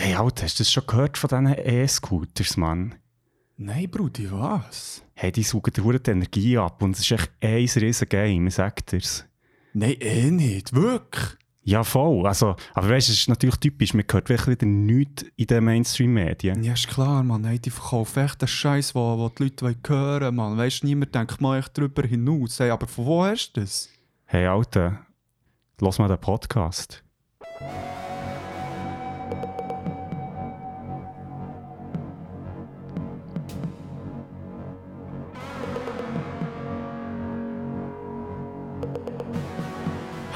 Hey, Alter, hast du das schon gehört von diesen E-Scooters, Mann? Nein, Brudi, was? Hey, die saugen dir die Energie ab und es ist echt ein riesen Game, ich sag dir's. Nein, eh nicht, wirklich. Ja, voll. Also, aber weißt du, es ist natürlich typisch, man hört wirklich wieder nichts in den Mainstream-Medien. Ja, ist klar, Mann. Hey, die verkaufen echt den Scheiß, wo die Leute hören wollen, Mann. Weißt du, niemand denkt mal echt drüber hinaus. Hey, aber von wo hast du das? Hey, Alter, lass mal den Podcast.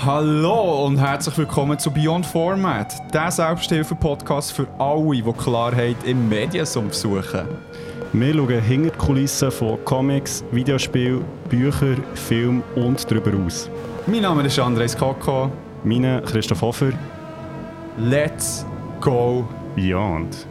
Hallo und herzlich willkommen zu Beyond Format, der Selbsthilfe-Podcast für alle, die Klarheit im Mediensumpf suchen. Wir schauen hinter die Kulissen von Comics, Videospielen, Büchern, Film und darüber aus. Mein Name ist Andres Koko. Meine Christoph Hofer. Let's go Beyond.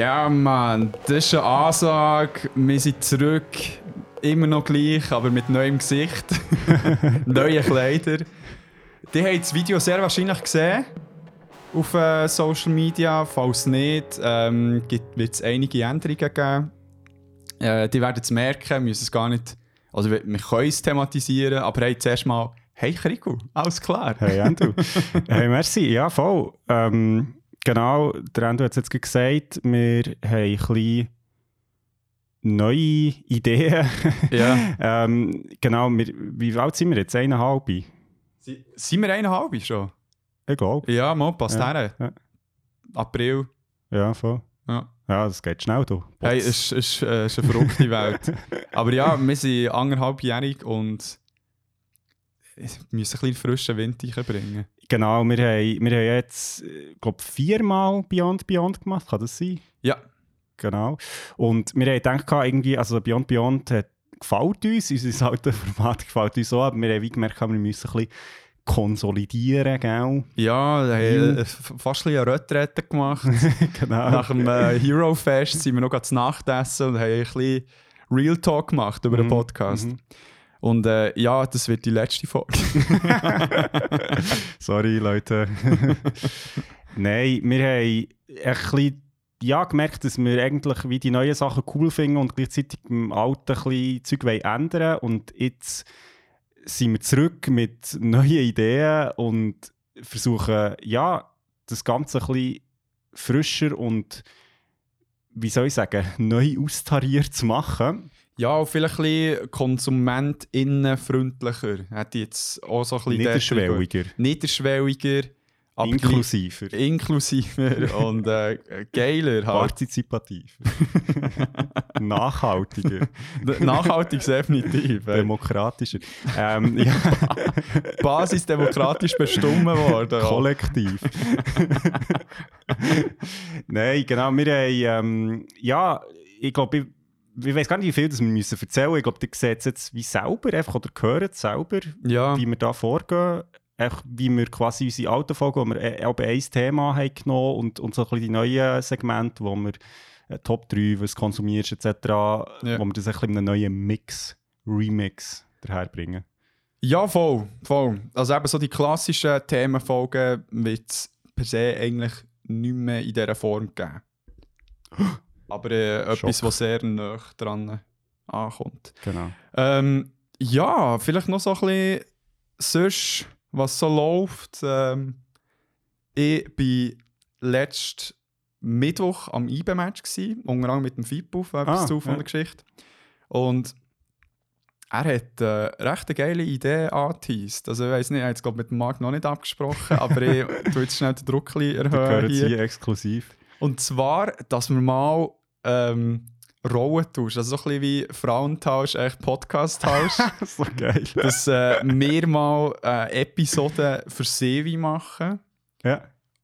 Ja, Mann, das ist eine Ansage. Wir sind zurück. Immer noch gleich, aber mit neuem Gesicht. Neue Kleider. Die haben das Video sehr wahrscheinlich gesehen. Auf äh, Social Media. Falls nicht, ähm, wird es einige Änderungen geben. Äh, die werden es merken, müssen es gar nicht. Also, wir, können es thematisieren, aber hey, zuerst mal. Hey, Kriku, alles klar. Hey, Andrew. hey, merci. Ja, voll. Ähm, genau, der Andrew hat es jetzt gesagt, wir haben ein bisschen neue Ideen. Ja. ähm, genau, wir, wie alt sind wir jetzt? Eineinhalb? Sie- Sind wir eineinhalb schon? Egal. Ja, mal, passt Ja, her. ja. April. Ja, voll. Ja. Ja, das geht schnell, du. Hey, es ist, äh, ist eine verrückte Welt. Aber ja, wir sind anderthalbjährig und müssen ein bisschen frischen Wind reinbringen. Genau, wir haben, wir haben jetzt, glaube viermal Beyond Beyond gemacht, kann das sein? Ja, Genau. Und wir haben gedacht, irgendwie, also Beyond Beyond hat, gefällt uns, unser altes Format gefällt uns auch, aber wir haben wie gemerkt, wir müssen ein bisschen konsolidieren, gell? ja, wir haben äh, fast ein bisschen eine Retrette gemacht. genau. Nach dem äh, Hero Fest sind wir noch zu Nacht essen und haben ein bisschen Real Talk gemacht über den Mhm, Podcast. mhm. Und äh, ja, das wird die letzte Folge. Sorry, Leute. Nein, wir haben ein bisschen ja, gemerkt, dass wir eigentlich wie die neuen Sachen cool finden und gleichzeitig im Alten ein bisschen Zeug wollen ändern Und jetzt sind wir zurück mit neuen Ideen und versuchen, ja, das Ganze ein bisschen frischer und wie soll ich sagen, neu austariert zu machen. Ja, und vielleicht ein bisschen konsumentinnenfreundlicher. Hätte ich jetzt auch so ein bisschen Niederschwelliger, Niederschwelliger, inklusiver, inklusiver und äh, geiler halt. partizipativer, nachhaltiger. Nachhaltig definitiv. demokratischer. ähm, ja, Basis demokratisch bestimmt worden. kollektiv. Nein, genau. Wir haben, ähm, ja, ich glaube, ich, weiß gar nicht, wie viel das wir müssen erzählen müssen. Ich glaube, ihr seht es jetzt wie selber, einfach, oder hört es selber, Ja, wie wir da vorgehen. Echt, wie wir quasi unsere alten Folgen, wo wir äh, auch ein Thema haben genommen und, und so ein bisschen die neuen Segmente, wo wir äh, Top 3, was konsumierst, etc., wo wir das ein bisschen in einem neuen Mix, Remix daherbringen. ja, voll, voll. Also eben so die klassischen Themenfolgen wird es per se eigentlich nicht mehr in dieser Form geben. Aber äh, etwas, was sehr nah dran ankommt. Genau. Ähm, ja, vielleicht noch so ein bisschen sonst, was so läuft. Ähm, ich war letzten Mittwoch am IBE-Match, gsi, unter anderem mit dem Fippo, etwas Ah, zu von ja. der Geschichte. Und er hat äh, recht eine geile Idee angeteased. Also ich weiß nicht, ich habe jetzt glaub, mit dem Marc noch nicht abgesprochen, aber ich tue jetzt schnell den Druck erhöhen gehören hier. sie exklusiv. Und zwar, dass wir mal ähm, Rollen tauschen. Also so ein bisschen wie Frauentausch, echt Podcast-Tausch. so geil. dass äh, wir mal äh, Episoden für Sevi machen Ja.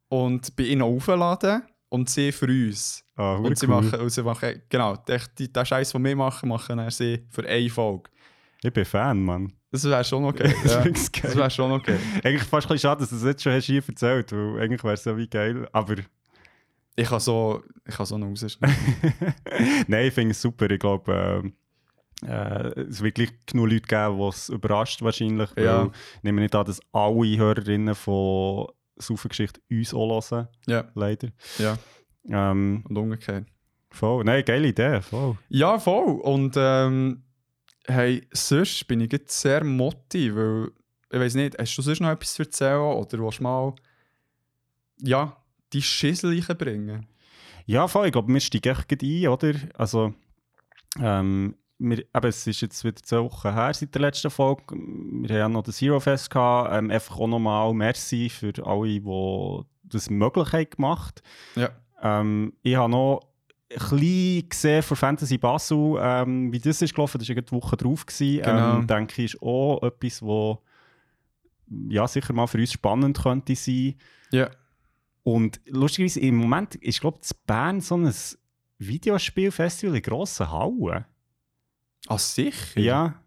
und bei ihnen aufladen und sie für uns. Ah, Und sie cool. machen, und sie machen genau, den, die- den Scheiß, den wir machen, machen dann sie für eine Folge. Ich bin Fan, Mann. Das wäre schon okay. Das ja. Das wäre schon okay. Eigentlich fast ein bisschen schade, dass du es jetzt schon hast hier erzählt weil eigentlich wäre es ja wie geil. Aber Ich kann so, ich kann so noch rausschneiden. Nein, ich finde es super. Ich glaube, äh, äh, es wird gleich genug Leute geben, die es überrascht wahrscheinlich. Ja. Weil ich nehme nicht an, dass alle Hörerinnen von Saufengeschichte uns auch hören, ja, leider. ja. Ähm, Und umgekehrt. voll. Nein, geile Idee, voll. Ja, voll. Und ähm, hey, sonst bin ich jetzt sehr motti, weil ich weiß nicht, hast du sonst noch etwas zu erzählen oder willst du mal ja, die Schissel bringen? Ja, voll. Ich glaube, wir steigen echt ein, oder? Also, ähm, wir, eben, es ist jetzt wieder zwei Wochen her seit der letzten Folge. Wir haben ja noch das Zero Fest gehabt. Ähm, einfach auch nochmal Merci für alle, die das möglich haben gemacht Ja. ähm, Ich habe noch ein bisschen gesehen von Fantasy Basel, ähm, wie das ist gelaufen. Das war die Woche drauf. Gewesen. Genau. Ähm, denke ich, ist auch etwas, wo ja, sicher mal für uns spannend könnte sein. Ja. Und lustigerweise, im Moment ist, glaube ich, Bern so ein Videospielfestival in grossen Hallen. Ah, sicher? Ja.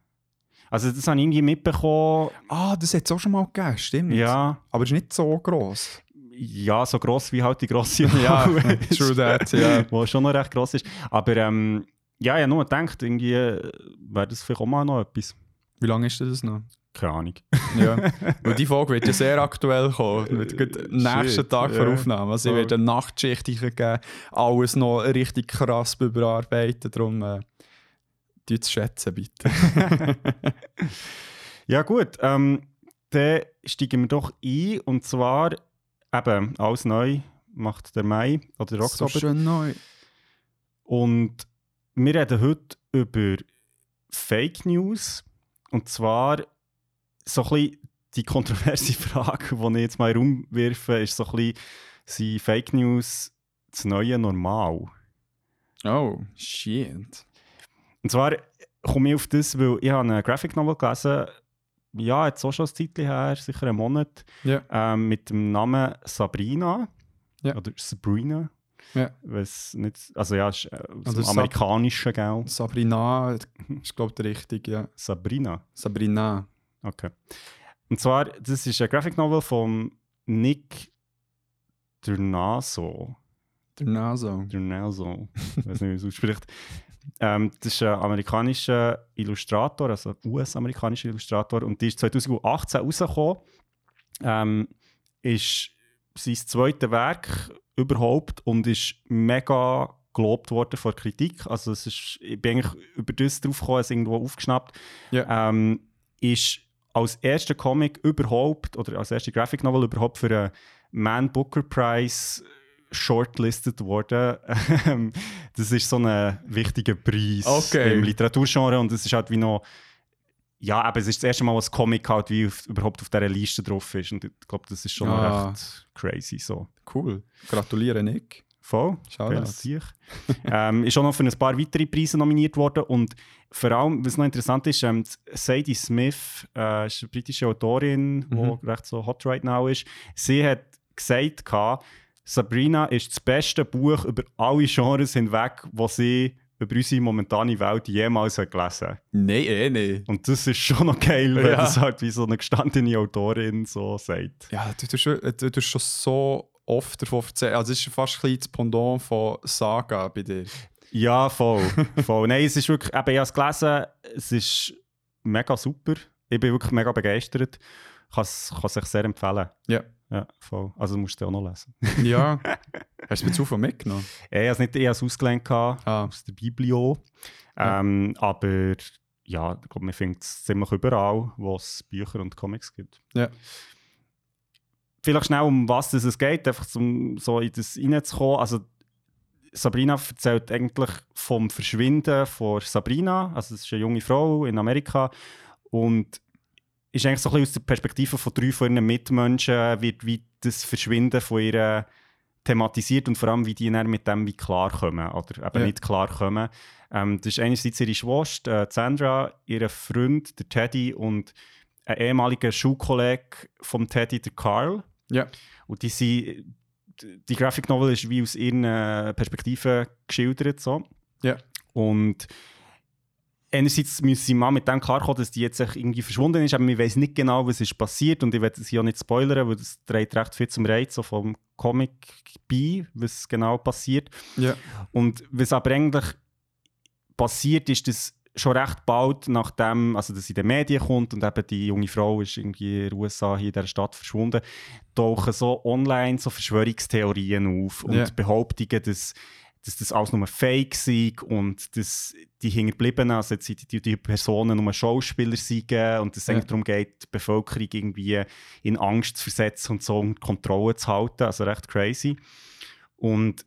Also, das habe ich irgendwie mitbekommen. Ah, das hat es auch schon mal gegeben, stimmt. Ja, Aber es ist nicht so gross. ja so gross wie halt die grosse Ja, true that, ja. Wo schon noch recht gross ist. Aber ähm, ja, ich habe nur gedacht, irgendwie äh, wäre das vielleicht auch mal noch etwas. Wie lange ist das noch? Keine Ahnung. Ja. Weil die Folge wird ja sehr aktuell kommen. Wird gerade nächsten Tag vor Aufnahme. Also, ich werde eine Nachtschicht geben, alles noch richtig krass überarbeiten. Darum, äh, die zu schätzen, bitte. Ja, gut. Ähm, dann steigen wir doch ein. Und zwar eben alles neu macht der Mai oder der so Oktober. schön neu. Und wir reden heute über Fake News. Und zwar so ein bisschen die kontroverse Frage, die ich jetzt mal in den Raum werfe, ist so ein bisschen, sind Fake News das neue Normal? Oh, shit. Und zwar komme ich auf das, weil ich habe eine Graphic Novel gelesen, ja, jetzt auch schon ein Zeitchen her, sicher einen Monat, Ja. ähm, mit dem Namen Sabrina. Ja. Oder Sabrina. Weil's nicht, also ja, ist, äh, Oder dem Sab- gell? Sabrina, ist glaube ich richtig, ja. Sabrina. Sabrina. Okay. Und zwar, das ist eine Graphic Novel von Nick Durnaso. Der Naso. Durnaso. Ich weiß nicht, wie man es ausspricht. Ähm, das ist ein amerikanischer Illustrator, also ein US-amerikanischer Illustrator. Und die ist 2018 rausgekommen. Ähm, ist sein zweites Werk überhaupt und ist mega gelobt worden von Kritik. Also es ist, ich bin eigentlich über das drauf gekommen, es irgendwo aufgeschnappt. Ja. Ähm, ist als erster Comic überhaupt oder als erste Graphic Novel überhaupt für einen Man Booker Prize shortlisted worden. Ähm, das ist so ein wichtiger Preis Okay. im Literaturgenre und es ist halt wie noch ja, aber es ist das erste Mal, was Comic halt wie auf, überhaupt auf dieser Liste drauf ist und ich glaube, das ist schon Ah. recht crazy so. Cool. Gratuliere, Nick. Voll. Sicher. ähm, ist auch noch für ein paar weitere Preise nominiert worden und vor allem, was noch interessant ist, ähm, Sadie Smith äh, ist eine britische Autorin, die Mhm. recht so hot right now ist. Sie hat gesagt, gehabt, Sabrina ist das beste Buch über alle Genres hinweg, was sie über unsere momentane Welt jemals hat gelesen Nein, eh nicht. Und das ist schon noch geil, wenn Ja. das halt wie so eine gestandene Autorin so sagt. Ja, du tust, schon- du tust schon so oft davon erzählen. Also, es ist fast ein das Pendant von Saga bei dir. Ja, voll. voll. Nein, es ist wirklich, eben, ich habe es gelesen, es ist mega super. Ich bin wirklich mega begeistert. Kann es kann es euch sehr empfehlen. Ja. Ja, voll. Also musst du auch noch lesen. Ja. Hast du mir zuvor mitgenommen? Ich habe es nicht ich ausgelernt gehabt, Ah. aus der Biblio. Ja. Ähm, aber ja, ich glaube, man findet es ziemlich überall, wo es Bücher und Comics gibt. Ja. Vielleicht schnell, um was es geht, einfach um so in das reinzukommen. Also, Sabrina erzählt eigentlich vom Verschwinden von Sabrina. Also, es ist eine junge Frau in Amerika. Und ist eigentlich so ein bisschen aus der Perspektive von drei von ihren Mitmenschen, wird wie das Verschwinden von ihr thematisiert und vor allem, wie die dann mit dem wie klarkommen oder eben Ja. nicht klarkommen. Ähm, das ist einerseits ihre Schwester, äh, Sandra, ihr Freund, der Teddy und ein ehemaliger Schulkollege vom Teddy, der Carl. Ja. Und die sind, die Graphic Novel ist wie aus ihren Perspektiven geschildert. So. Ja. Und einerseits müssen sie mal mit dem klarkommen, dass die jetzt irgendwie verschwunden ist, aber wir wissen nicht genau, was ist passiert und ich werde sie auch nicht spoilern, weil das trägt recht viel zum Reiz so vom Comic bei, was genau passiert. Ja. Und was aber eigentlich passiert ist, dass schon recht bald nachdem, also dass in den Medien kommt und eben die junge Frau ist irgendwie in den USA hier in dieser Stadt verschwunden, tauchen so online so Verschwörungstheorien auf und Ja. Behauptungen, dass, dass das alles nur Fake sei und dass die Hinterbliebenen, also jetzt die, die, Personen nur Schauspieler seien und es Ja. darum geht, die Bevölkerung irgendwie in Angst zu versetzen und so unter Kontrolle zu halten, also recht crazy. Und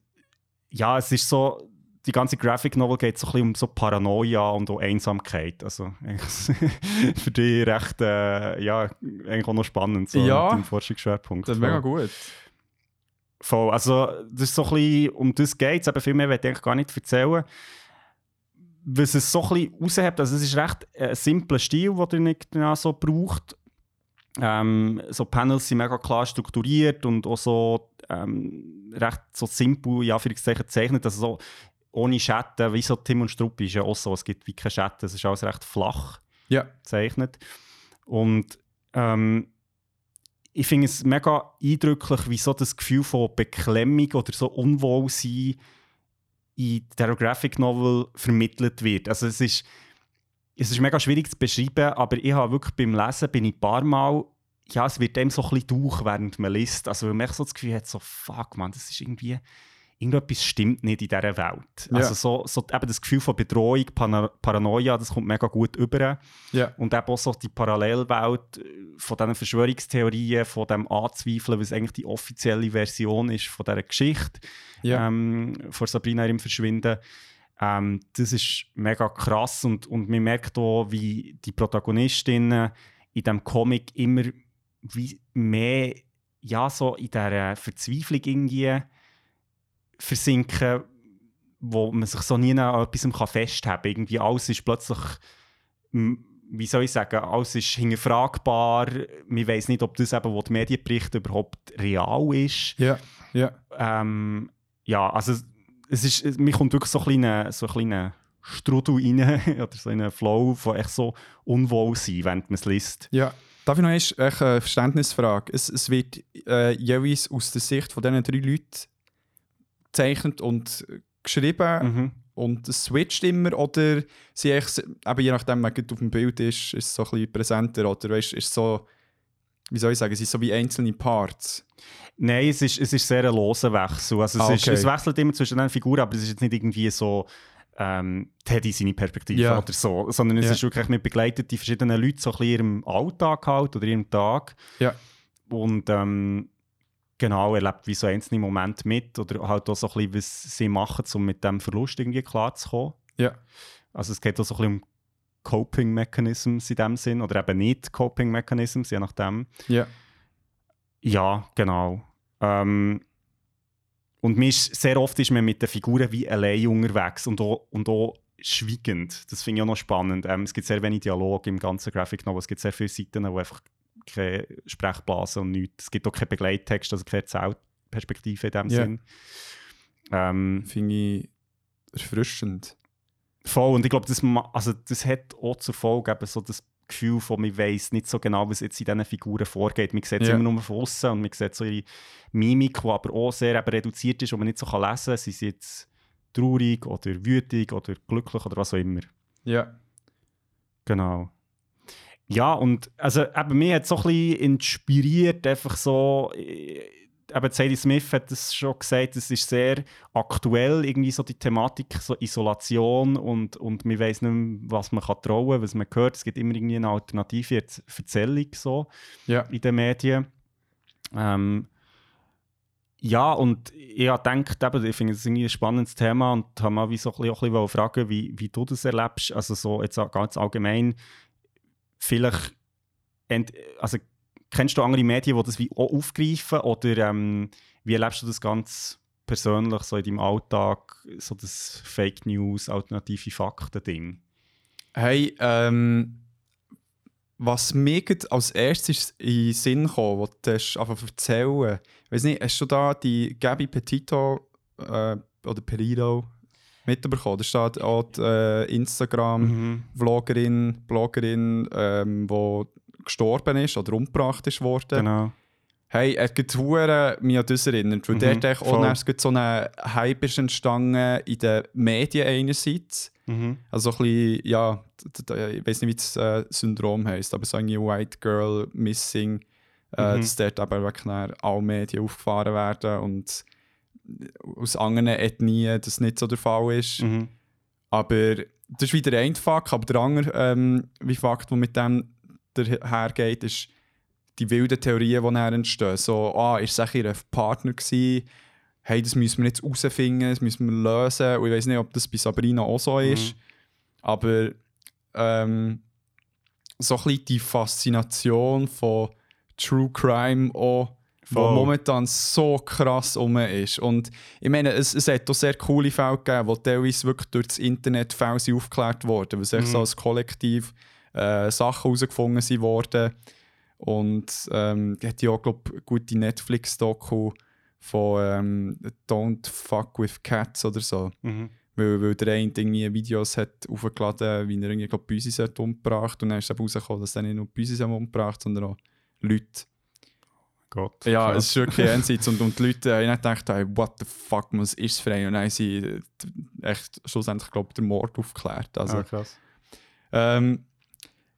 ja, es ist so, die ganze Graphic Novel geht so ein bisschen um so Paranoia und auch Einsamkeit. Also für dich recht, äh, ja, eigentlich auch noch spannend, so Ja. mit dem Forschungsschwerpunkt. Das ist mega gut. Voll. Also, das ist so ein bisschen, um das geht es, aber viel mehr werde ich eigentlich gar nicht erzählen. Was es so ein bisschen raushebt, also es ist recht ein simpler Stil, den ihr nicht genau so braucht. Ähm, so Panels sind mega klar strukturiert und auch so ähm, recht so simpel, ja, für gezeichnet, also so ohne Schatten, wie so Tim und Struppi ist ja auch so, es gibt wie keine Schatten, es ist alles recht flach Ja. gezeichnet. Und ähm, ich finde es mega eindrücklich, wie so das Gefühl von Beklemmung oder so Unwohlsein in der Graphic Novel vermittelt wird. Also es ist, es ist mega schwierig zu beschreiben, aber ich habe wirklich beim Lesen bin ich ein paar Mal, ja, es wird dem so ein bisschen durch, während man liest. Also weil man so das Gefühl hat, so fuck man, das ist irgendwie, irgendetwas stimmt nicht in dieser Welt. Ja. Also so, so eben das Gefühl von Bedrohung, Pana Paranoia, das kommt mega gut über. Ja. Und eben auch so die Parallelwelt äh, von diesen Verschwörungstheorien, von dem Anzweifeln, was eigentlich die offizielle Version ist von dieser Geschichte Ja. ähm, von Sabrina im Verschwinden. Ähm, das ist mega krass und, und man merkt auch, wie die Protagonistinnen in diesem Comic immer wie mehr ja, so in dieser Verzweiflung irgendwie versinken, wo man sich so nie an etwas festhalten kann. Irgendwie alles ist plötzlich, wie soll ich sagen, alles ist hinterfragbar. Man weiß nicht, ob das eben, was die Medien berichten, überhaupt real ist. Ja. Ja. Ähm, ja, also es ist, es- mir kommt wirklich so ein kleiner, so ein kleiner Strudel rein oder so ein Flow von echt so unwohl sein, während man es liest. Ja. Darf ich noch eine Verständnisfrage? Es, es wird äh, jeweils aus der Sicht von diesen drei Leuten gezeichnet und geschrieben Mhm. und es switcht immer oder sie echt, eben je nachdem, wer gerade auf dem Bild ist, ist es so ein bisschen präsenter oder weißt, ist so, wie soll ich sagen, es ist so wie einzelne Parts. Nein, es ist, es ist sehr ein loser Wechsel. Also es, Ah, ist, okay. es wechselt immer zwischen den Figuren, aber es ist jetzt nicht irgendwie so ähm, Teddy seine Perspektive Ja. oder so, sondern es Ja. ist wirklich mit begleitet die verschiedenen Leute so ein bisschen in ihrem Alltag halt oder ihrem Tag. Ja. Und ähm, genau, er lebt wie so einzelne Momente mit oder halt auch so ein bisschen, was sie machen, um mit dem Verlust irgendwie klarzukommen. Ja. Also es geht auch so ein bisschen um Coping Mechanisms in dem Sinn oder eben nicht Coping Mechanisms, je nachdem. Ja. Ja, genau. Ähm, und mir ist, sehr oft ist man mit den Figuren wie allein unterwegs und auch, und auch schweigend. Das finde ich auch noch spannend. Ähm, es gibt sehr wenig Dialog im ganzen Graphic Novel. Es gibt sehr viele Seiten, wo einfach keine Sprechblasen und nichts. Es gibt auch keinen Begleittext, also keine Erzählperspektive in dem Ja. Sinn. Ähm, Finde ich erfrischend. Voll, und ich glaube, das, also das hat auch zur Folge eben so das Gefühl von, man weiss nicht so genau, was jetzt in diesen Figuren vorgeht. Man sieht es Ja. immer nur von außen und man sieht so ihre Mimik, die aber auch sehr eben reduziert ist und man nicht so kann lesen kann. Sie sind jetzt traurig oder wütig oder glücklich oder was auch immer. Ja. Genau. Ja, und also eben, mich hat so ein bisschen inspiriert, einfach so, äh, eben Sadie Smith hat das schon gesagt, es ist sehr aktuell, irgendwie so die Thematik, so Isolation und, und man weiß nicht mehr, was man kann trauen was man hört. Es gibt immer irgendwie eine alternative Erz- Erzählung so Ja. in den Medien. Ähm, ja, und ich habe gedacht, eben, ich finde es irgendwie ein spannendes Thema und habe mal wie so ein bisschen, auch ein bisschen fragen, wie, wie du das erlebst. Also so jetzt ganz allgemein, vielleicht, also kennst du andere Medien, die das wie auch aufgreifen oder ähm, wie erlebst du das ganz persönlich so in deinem Alltag, so das Fake News, alternative Fakten-Ding? Hey, ähm, was mir als erstes in den Sinn kam, was du hast einfach erzählen, weiß nicht, hast du da die Gabi Petito äh, oder Perito, mitbekommen. Da steht auch die äh, Instagram-Vloggerin, Bloggerin, ähm, die gestorben ist oder umgebracht ist worden. Genau. Hey, er hat hure mich an das erinnert, weil Mhm, echt auch voll. erst so ein Hype ist entstanden in den Medien einerseits. Mhm. Also so ein bisschen, ja, ich weiß nicht, wie das äh, Syndrom heisst, aber so irgendwie White Girl Missing, äh, Mhm. dass dort eben wirklich alle Medien aufgefahren werden und aus anderen Ethnien das nicht so der Fall ist. Mhm. Aber das ist wieder ein Fakt, aber der andere ähm, wie Fakt, der mit dem hergeht, ist die wilden Theorien, die dann entstehen. So, ah, ist es ihr Partner gewesen? Hey, das müssen wir jetzt herausfinden, das müssen wir lösen. Und ich weiß nicht, ob das bei Sabrina auch so ist. Aber ähm, so ein bisschen die Faszination von True Crime auch, wo Voll. momentan so krass um ist. Und ich meine, es, es hat auch sehr coole Fälle gegeben, wo teilweise wirklich durch das Internet Fälle aufgeklärt wurden, weil Mhm. so als Kollektiv äh, Sachen herausgefunden sind worden. Und ähm, es hat ja auch, glaube gute Netflix-Doku von ähm, Don't Fuck with Cats oder so. Mhm. Weil, weil der eine irgendwie Videos hat aufgeladen, wie er irgendwie glaub, Büsis hat umgebracht und dann ist eben rausgekommen, dass er nicht nur Büsis umgebracht, sondern auch Leute. Gott. Ja, es ist wirklich jenseits und, und die Leute haben dann gedacht, hey, what the fuck, was ist es für ein? Und dann haben sie äh, echt schlussendlich, glaube ich, den Mord aufgeklärt. Also, Ah, krass. ähm,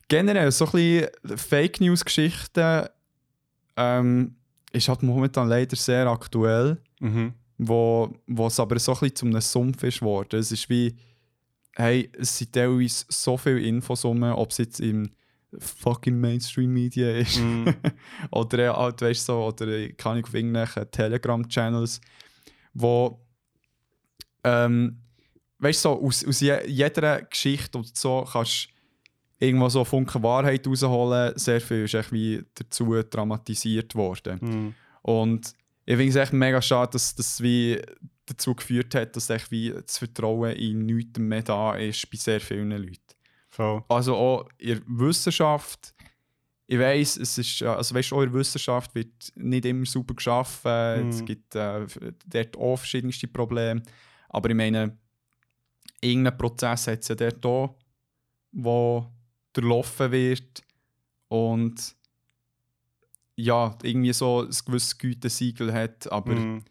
generell, so ein bisschen Fake News-Geschichten ähm, ist halt momentan leider sehr aktuell Mhm. wo, wo es aber so ein bisschen zu einem Sumpf ist geworden. Es ist wie, hey, es sind teilweise so viele Infos rum, ob es jetzt im fucking Mainstream-Media ist Mhm. oder halt, weißt, so, oder kann ich auf irgendwelchen Telegram-Channels, wo ähm, weißt du, so, aus, aus je, jeder Geschichte oder so kannst du irgendwo so Funken Wahrheit rausholen. Sehr viel ist echt wie dazu dramatisiert worden. Mhm. Und ich finde es echt mega schade, dass das wie dazu geführt hat, dass echt wie das Vertrauen in nichts mehr da ist bei sehr vielen Leuten. Voll. Also auch in der Wissenschaft, ich weiss, es ist, also weißt, auch in der Wissenschaft wird nicht immer super geschaffen, es Mhm. gibt äh, dort auch verschiedenste Probleme, aber ich meine, irgendein Prozess hat es ja dort auch, wo durchlaufen wird und ja, irgendwie so ein gewisses Gütesiegel hat, aber Mhm.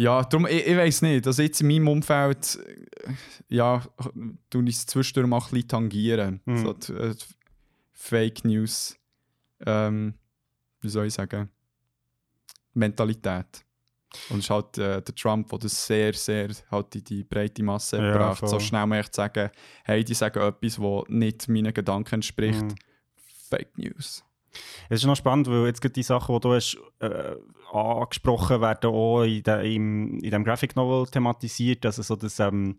Ja, darum, ich, ich weiß nicht. Also jetzt in meinem Umfeld, äh, ja, tue ich es zwischendurch mal ein bisschen tangieren. Mhm. So die, äh, die Fake News, ähm, wie soll ich sagen, Mentalität. Und es ist halt äh, der Trump, der das sehr, sehr halt in die breite Masse Ja, gebracht So schnell mal echt sagen, hey, die sagen etwas, das nicht meinen Gedanken entspricht. Mhm. Fake News. Es ist noch spannend, weil jetzt gerade die Sachen, die du hast, äh, angesprochen werden, auch in, de, im, in dem Graphic Novel thematisiert. Also so, dass ähm,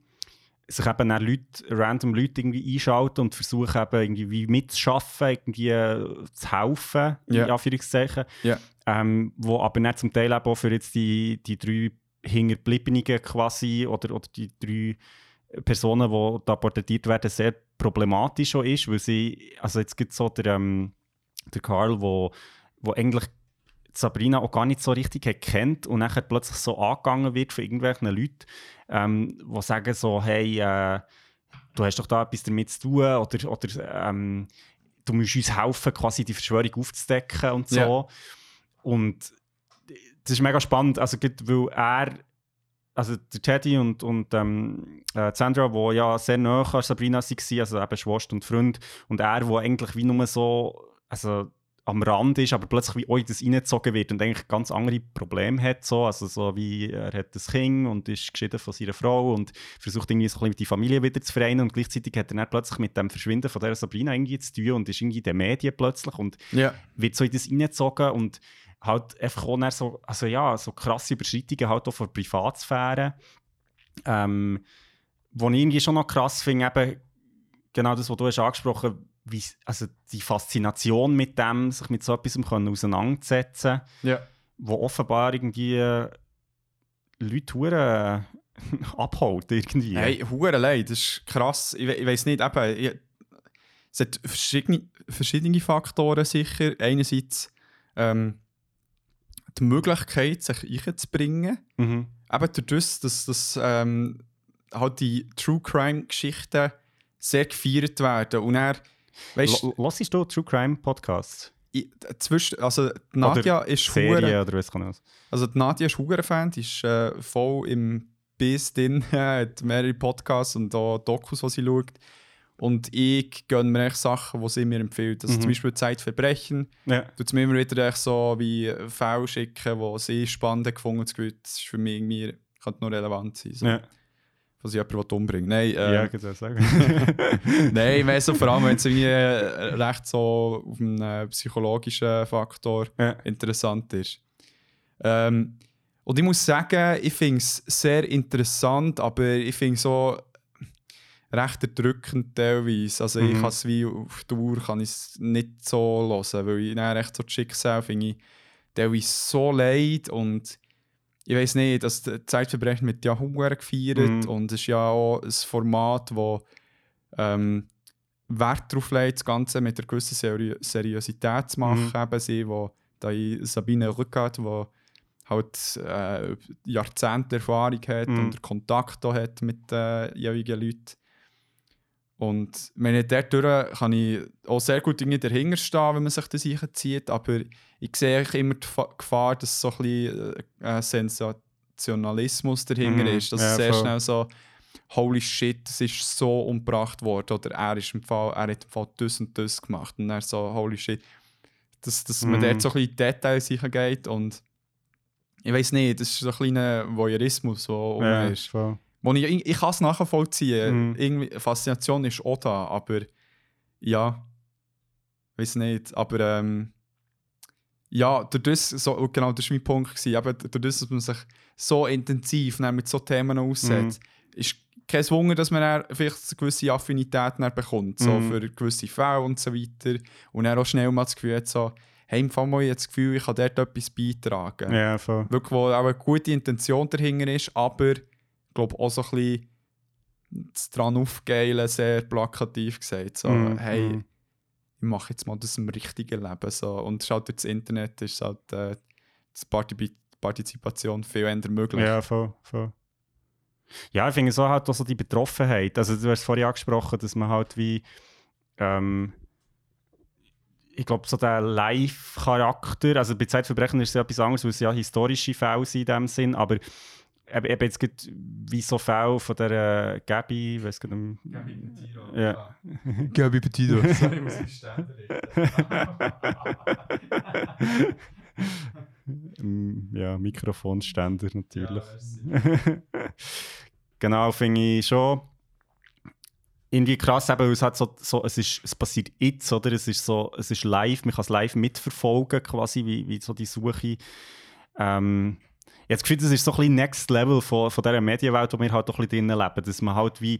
sich eben dann Leute, random Leute irgendwie einschalten und versuchen eben irgendwie wie mitzuschaffen, irgendwie äh, zu helfen, Ja. in Anführungszeichen. Ja. Ähm, wo aber nicht zum Teil eben auch für jetzt die, die drei Hinterbliebenen quasi oder, oder die drei Personen, die da porträtiert werden, sehr problematisch ist, weil sie, also jetzt gibt es so der, ähm, der Karl, wo, wo eigentlich Sabrina auch gar nicht so richtig kennt und nachher plötzlich so angegangen wird von irgendwelchen Leuten, ähm, die sagen so, hey, äh, du hast doch da etwas damit zu tun oder, oder ähm, du musst uns helfen, quasi die Verschwörung aufzudecken und so. Ja. Und das ist mega spannend, also weil er also der Teddy und, und ähm, äh, Sandra, die ja sehr nah an Sabrina waren, also eben Schwester und Freund, und er, der eigentlich wie nur so also am Rand ist, aber plötzlich wie auch in das reingezogen wird und eigentlich ganz andere Probleme hat, so, also so wie er hat das Kind und ist geschieden von seiner Frau und versucht irgendwie so ein bisschen die Familie wieder zu vereinen und gleichzeitig hat er dann plötzlich mit dem Verschwinden von der Sabrina irgendwie zu tun und ist irgendwie in den Medien plötzlich und Ja. wird so in das reingezogen und halt einfach auch dann so, also ja, so krasse Überschreitungen halt auch von Privatsphäre. Ähm, wo ich irgendwie schon noch krass finde, eben genau das, was du hast angesprochen wie, also die Faszination mit dem, sich mit so etwas können auseinanderzusetzen, Ja. wo offenbar irgendwie äh, Leute hure abholt irgendwie. Hey, hure leid, das ist krass. Ich, we- ich weiß nicht, eben, ich, es hat verschiedene, verschiedene Faktoren sicher. Einerseits ähm, die Möglichkeit, sich einzubringen. Mhm. Eben durch das, dass, dass ähm, halt die True Crime Geschichten sehr gefeiert werden. Und er, weißt L- Hörst du True Crime Podcasts? ich- zwischen, also die Nadja ist Serie hure- oder was kann also die Nadja ist hure Fan, die ist äh, voll im Biss drin, hat mehrere Podcasts und auch Dokus, die sie schaut. Und ich gönne mir echt Sachen, die sie mir empfiehlt. Also Mhm. zum Beispiel Zeitverbrechen, Ja. tut mir immer wieder echt so wie Fälle schicken, die sie spannend gefunden haben. Das ist für mich irgendwie, könnte nur relevant sein. So. Ja, Was ich jemanden umbringen Nein, äh, ja, ich würde sagen. Nein, ich weiss so, vor allem, wenn es irgendwie äh, recht so auf einen psychologischen Faktor ja. interessant ist. Ähm, und ich muss sagen, ich finde es sehr interessant, aber ich finde es so recht erdrückend teilweise. Also ich Mhm. kann es wie auf Dauer kann ich's nicht so hören, weil ich dann recht so das Schicksal finde ich teilweise so leid und ich weiß nicht, dass die Zeitverbrechen mit ja Hunger gefeiert Mhm. und es ist ja auch ein Format, wo ähm, Wert darauf legt, das Ganze mit einer gewissen Seri Seriosität zu machen. Mhm. Eben sie, wo da in Sabine Rückert, die halt äh, Jahrzehnte Erfahrung hat Mhm. und Kontakt auch hat mit den jeweiligen Leuten. Und meine, dadurch kann ich auch sehr gut irgendwie dahinter stehen, wenn man sich das einzieht, aber ich sehe immer die Fa- Gefahr, dass so ein bisschen äh, Sensationalismus dahinter Mhm. ist, dass Ja, es sehr voll. schnell so «Holy shit, es ist so umgebracht worden» oder «Er, ist im Fall, er hat im Fall das und das gemacht» und dann so «Holy shit», dass, dass man Mhm. dort so ein bisschen Details geht und ich weiß nicht, das ist so ein kleiner Voyeurismus, der um ja, ist. voll. Wo ich, ich, ich kann es nachvollziehen. Mhm. Irgendwie, Faszination ist auch da, aber ja, weiß nicht. Aber ähm, ja, durch das, so, genau, das war mein Punkt. Gewesen, eben, durch das, dass man sich so intensiv mit so Themen aussetzt, ist kein Wunder, dass man vielleicht eine gewisse Affinität bekommt, so Mhm. für gewisse Fälle und so weiter. Und dann auch schnell mal das Gefühl hat, so, hey, im Fall mal jetzt das Gefühl, ich kann dort etwas beitragen Ja, voll. wirklich, wo auch eine gute Intention dahinter ist, aber glaube auch so ein bisschen das dran aufgeilen, sehr plakativ gesagt. So, Mhm, hey, mhm. ich mache jetzt mal das im richtigen Leben. So. Und schaut durch das Internet ist halt äh, die Parti Partizipation viel eher möglich. Ja, voll, voll. Ja, ich finde so halt auch so die Betroffenheit. Also du hast vorhin angesprochen, dass man halt wie ähm, ich glaube, so der Live-Charakter, also bei Zeitverbrechen ist es ja etwas anderes, weil es ja historische Fälle sind in dem Sinn, aber eben, eben jetzt gibt wie so Fälle von der äh, Gabi, ich weiß gar nicht mehr. Ja. Gabi Petito. Sorry, muss ich Ständer Mm, ja, Mikrofonständer natürlich. Ja, genau, finde ich schon irgendwie krass, eben, weil es hat so, so es, ist, es passiert jetzt, oder? Es ist so, es ist live, man kann es live mitverfolgen, quasi, wie, wie so die Suche. Ähm, ich habe das ist so ein bisschen Next Level von, von dieser Medienwelt, wo wir halt auch ein bisschen drinnen leben, dass man halt wie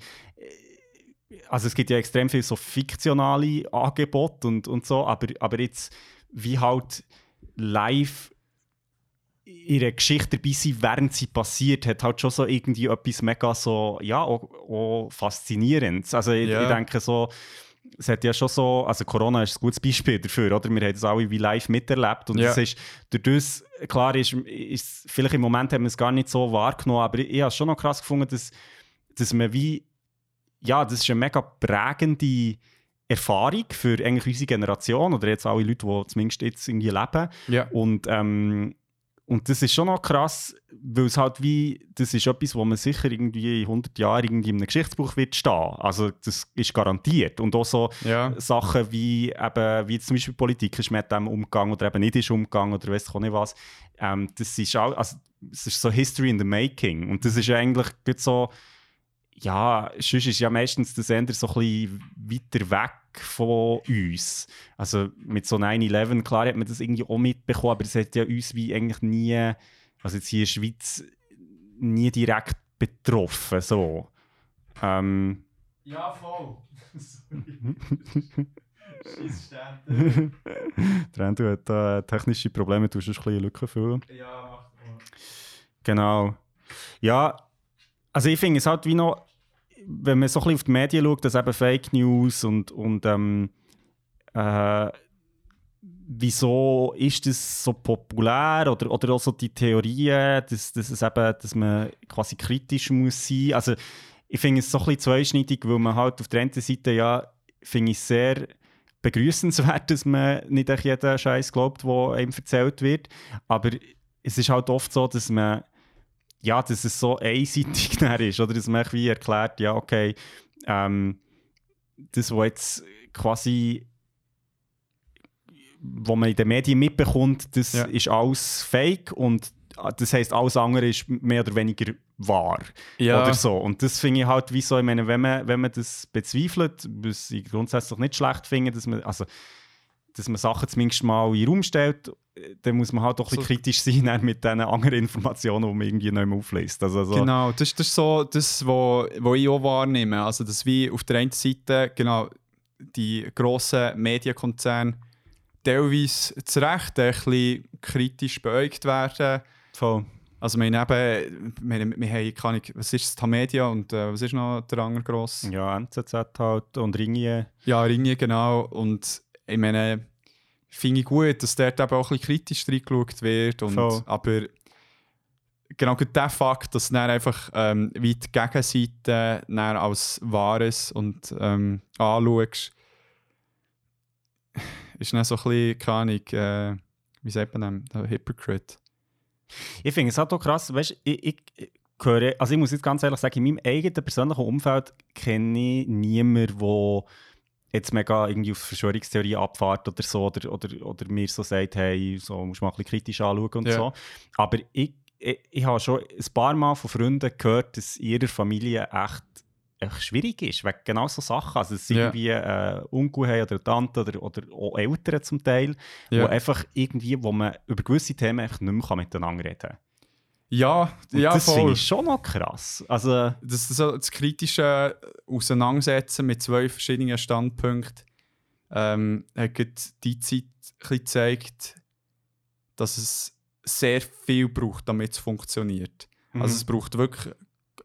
also es gibt ja extrem viel so fiktionale Angebote und, und so, aber, aber jetzt wie halt live ihre Geschichte dabei sein, während sie passiert, hat halt schon so irgendwie etwas mega so, ja, auch, auch faszinierendes. Also ich, Ja. ich denke so, es hat ja schon so, also Corona ist ein gutes Beispiel dafür, oder? Wir haben das alle wie live miterlebt und Ja. das ist, durch das, klar ist, ist, vielleicht im Moment haben wir es gar nicht so wahrgenommen, aber ich, ich habe es schon noch krass gefunden, dass, dass man wie, ja, das ist eine mega prägende Erfahrung für eigentlich unsere Generation oder jetzt alle Leute, die zumindest jetzt irgendwie leben. Ja. Und, ähm, und das ist schon noch krass, weil es halt wie, das ist etwas, wo man sicher irgendwie in 100 Jahren irgendwie in einem Geschichtsbuch wird stehen. Also das ist garantiert. Und auch so Ja. Sachen wie eben, wie zum Beispiel Politik ist mit dem umgegangen oder eben nicht ist umgegangen oder weiß ich auch nicht was. Ähm, das ist auch, also es ist so History in the making. Und das ist ja eigentlich so, ja, sonst ist ja meistens der Sender so ein bisschen weiter weg von uns. Also mit so 9-11, klar hat man das irgendwie auch mitbekommen, aber es hat ja uns wie eigentlich nie, also jetzt hier in der Schweiz, nie direkt betroffen. So. Ähm, Ja, voll. Ständer. der Andrew hat da technische Probleme, du musst ein bisschen Lücken füllen. Ja, mach mal. Genau. Ja, also ich finde es halt wie noch, wenn man so ein bisschen auf die Medien schaut, dass eben Fake News und, und ähm, äh, wieso ist das so populär oder, oder auch so die Theorien, dass, dass, es eben, dass man quasi kritisch muss sein. Also ich finde es so ein bisschen zweischneidig, weil man halt auf der einen Seite ja, finde ich sehr begrüßenswert, dass man nicht jeden Scheiß glaubt, der einem erzählt wird. Aber es ist halt oft so, dass man ja, dass es so einseitig ist, oder dass man wie erklärt, ja, okay, ähm, das, was jetzt quasi wo man in den Medien mitbekommt, das Ja. ist alles fake und äh, das heisst, alles andere ist mehr oder weniger wahr oder so. Und das finde ich halt wie so, ich meine, wenn man, wenn man das bezweifelt, was ich grundsätzlich nicht schlecht finde, dass man, also, dass man Sachen zumindest mal in den Raum stellt, dann muss man halt doch ein bisschen So- kritisch sein mit den anderen Informationen, die man irgendwie nicht mehr aufliest. Also, so, Genau, das, das ist so das, was wo ich auch wahrnehme. Also, dass wie auf der einen Seite genau, die grossen Medienkonzerne teilweise zu Recht ein bisschen kritisch beäugt werden. voll. Also, wir haben eben, wir, haben- wir haben, keine Ahnung, was ist das, Tamedia und äh, was ist noch der andere gross? Ja, NZZ halt und Ringier. Ja, Ringe, genau. Und ich meine, finde ich gut, dass dort eben auch ein bisschen kritisch reingeschaut wird. Und, Voll. aber genau der Fakt, dass dann einfach ähm, wie die Gegenseite dann als Wahres und ähm, anschaust, ist dann so ein bisschen, keine Ahnung, äh, wie sagt man das, Hypocrite. Ich finde es halt auch krass, weißt ich, ich, ich höre, also ich muss jetzt ganz ehrlich sagen, in meinem eigenen persönlichen Umfeld kenne ich niemanden, der jetzt mega irgendwie auf Verschwörungstheorien abfährt oder so, oder, oder, oder mir so sagt, hey, so musst du mal ein bisschen kritisch anschauen und Ja. so. Aber ich, ich, ich habe schon ein paar Mal von Freunden gehört, dass in ihrer Familie echt, schwierig ist, wegen genau so Sachen. Also dass sie Ja. irgendwie äh, Onkel oder Tante oder, oder auch Eltern zum Teil, Ja. wo einfach irgendwie, wo man über gewisse Themen einfach nicht mehr miteinander reden kann. Ja, Und ja, das finde voll. ich schon noch krass. Also, das, so das kritische Auseinandersetzen mit zwei verschiedenen Standpunkten ähm, hat die Zeit gezeigt, dass es sehr viel braucht, damit es funktioniert. Mhm. Also es braucht wirklich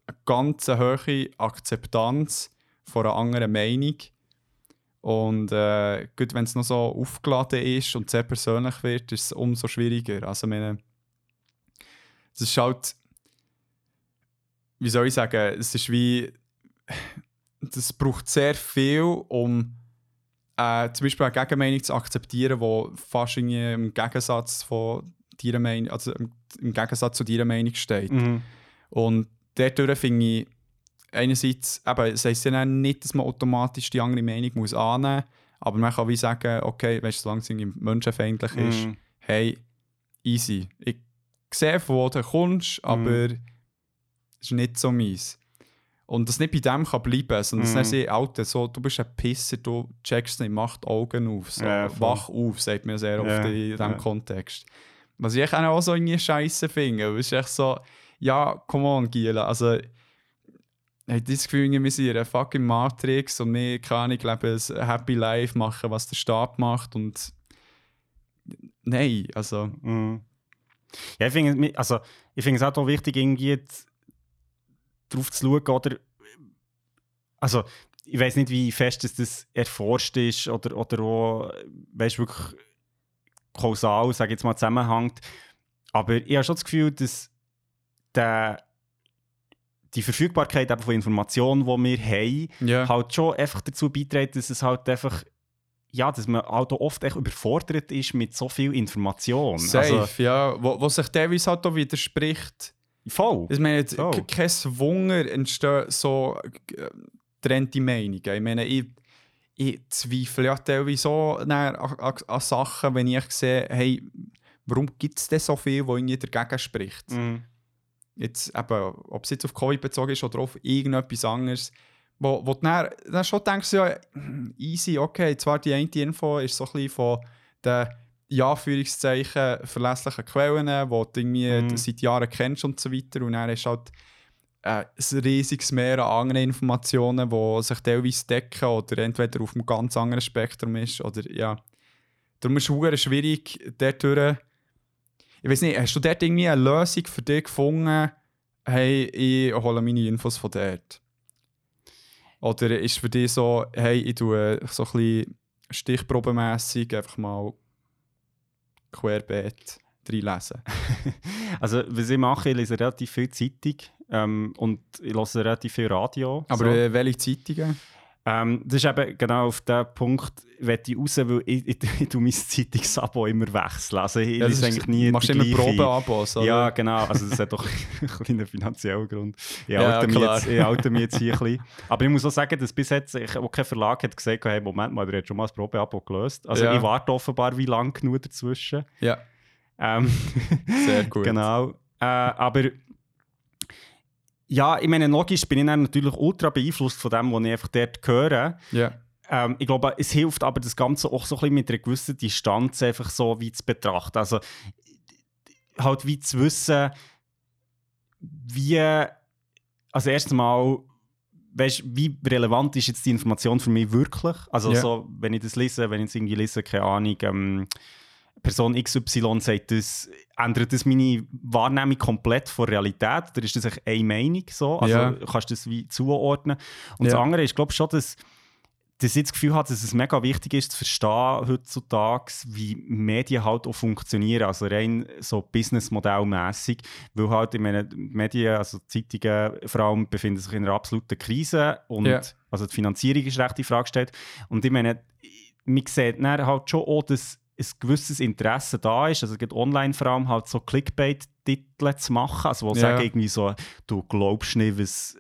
eine ganz hohe Akzeptanz von einer anderen Meinung. Und äh, gut, wenn es noch so aufgeladen ist und sehr persönlich wird, ist es umso schwieriger. Also, meine, es ist halt, wie soll ich sagen, es ist wie, das braucht sehr viel, um äh, zum Beispiel eine Gegenmeinung zu akzeptieren, die fast im Gegensatz von deiner Meinung, also im, Gegensatz zu deiner Meinung steht. mhm. Und dadurch finde ich, einerseits, eben, es heisst ja nicht, dass man automatisch die andere Meinung muss annehmen muss, aber man kann wie sagen, okay, weißt solange es irgendwie menschenfeindlich ist, Mhm. hey, easy. Ich sehe, von wo du kommst, aber es ist nicht so meins. Und das nicht bei dem kann bleiben, sondern Mhm. dass sie Alter, so, du bist ein Pisser, du checkst nicht, mach die Augen auf, so, voll. wach auf, sagt mir sehr oft Ja, in diesem ja. Kontext. Was ich auch so irgendwie scheiße finde, weil es ist echt so, ja, come on, Giela, also ich habe das Gefühl, wir sind in einer fucking Matrix und wir, keine Ahnung, leben ein Happy Life, machen, was der Staat macht und nein, also Mhm. Ja, ich finde es- also, ich finde es auch wichtig, irgendwie drauf zu schauen, oder also ich weiß nicht, wie fest dass das erforscht ist oder, oder auch, weißt, wirklich kausal, sage jetzt mal, zusammenhängt. Aber ich habe schon das Gefühl, dass der, die Verfügbarkeit eben von Informationen, die wir haben, ja. halt schon einfach dazu beiträgt, dass es halt einfach, ja, dass man halt oft echt überfordert ist mit so viel Information. Safe, Also, ja. Wo, wo sich teilweise halt auch widerspricht. voll. Ich meine, jetzt k- kein Wunder entstehen so äh, getrennte Meinungen. Ich meine, ich, ich zweifle ja teilweise auch dann an, an, an Sachen, wenn ich sehe, hey, warum gibt es denn so viel, wo irgendwie dagegen spricht? Mhm. Jetzt eben, ob es jetzt auf Covid bezogen ist oder auf irgendetwas anderes, wo, wo du dann, dann schon denkst, ja, easy, okay, zwar die eine Info ist so ein bisschen von den ja, Anführungszeichen verlässlichen Quellen, die du irgendwie Mhm. seit Jahren kennst und so weiter. Und dann ist halt äh, ein riesiges Meer an anderen Informationen, die sich teilweise decken oder entweder auf einem ganz anderen Spektrum ist oder ja. Darum ist es schwierig, dort durch ich weiß nicht, hast du dort irgendwie eine Lösung für dich gefunden? Hey, ich hole meine Infos von dort. Oder ist für dich so, hey, ich tue so ein bisschen stichprobenmässig einfach mal querbeet reinlesen? Also, was ich mache, ich lese relativ viel Zeitung. Ähm, und ich höre relativ viel Radio. Aber so. äh, welche Zeitungen? Ähm, das ist eben genau auf den Punkt, will ich raus, weil ich, ich, ich, tue mein Zeitungsabo immer wechseln. Also ich Ja, das ist- eigentlich nie machst immer. Probeabos, oder? Ja, genau. Also das hat doch einen kleinen finanziellen Grund. Ich Ja, halte mich, klar. jetzt, ich halte mich jetzt hier ein bisschen. Aber ich muss auch sagen, dass bis jetzt ich, auch kein Verlag hat gesagt, hey, Moment mal, der hat schon mal das Probeabo gelöst. Also Ja. ich warte offenbar wie lange genug dazwischen. Ja, Ähm, sehr gut. Genau. Äh, aber ja, ich meine, logisch bin ich dann natürlich ultra beeinflusst von dem, was ich einfach dort höre. Ja, Ähm, ich glaube, es hilft aber das Ganze auch so ein bisschen mit einer gewissen Distanz einfach so wie zu betrachten. Also halt wie zu wissen, wie, also erstens mal, weißt, wie relevant ist jetzt die Information für mich wirklich? Also Ja. so, wenn ich das lese, wenn ich jetzt irgendwie lese, keine Ahnung, ähm, Person XY sagt das, ändert das meine Wahrnehmung komplett von Realität? Oder ist das eine Meinung so? Also Ja. kannst du das wie zuordnen? Und das Ja. andere ist, glaube ich, schon, dass dass ich das Gefühl habe, dass es mega wichtig ist, zu verstehen heutzutage, wie Medien halt auch funktionieren. Also rein so businessmodellmässig. Weil halt, ich meine, die Medien, also Zeitungen vor allem, befinden sich in einer absoluten Krise. Und Ja. also die Finanzierung ist recht in Frage gestellt. Und ich meine, man sieht halt schon auch, dass ein gewisses Interesse da ist. Also es gibt online vor allem halt so Clickbait-Titel zu machen, also wo Ja. sagen irgendwie so, du glaubst nicht, was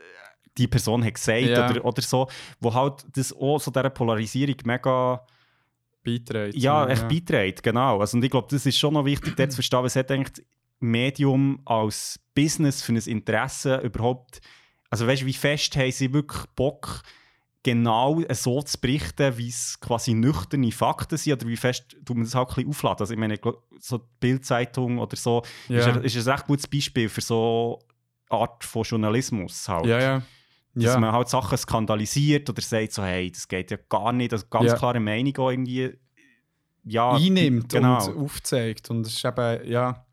die Person hat gesagt Ja. oder, oder so, wo halt das auch so dieser Polarisierung mega beiträgt. ja, echt beiträgt, genau. Also, und ich glaube, das ist schon noch wichtig, dort zu verstehen, was hat eigentlich Medium als Business für ein Interesse überhaupt, also weißt du, wie fest haben sie wirklich Bock, genau so zu berichten, wie es quasi nüchterne Fakten sind, oder wie fest tut man das halt ein bisschen aufladen. Also ich meine, so die Bildzeitung oder so Ja, ist, ein, ist ein recht gutes Beispiel für so Art von Journalismus halt. ja, ja. Dass ja. man halt Sachen skandalisiert oder sagt so, hey, das geht ja gar nicht. Also ganz Ja. klare Meinung auch irgendwie ja, einnimmt genau. und aufzeigt. Und es ist eben, ja.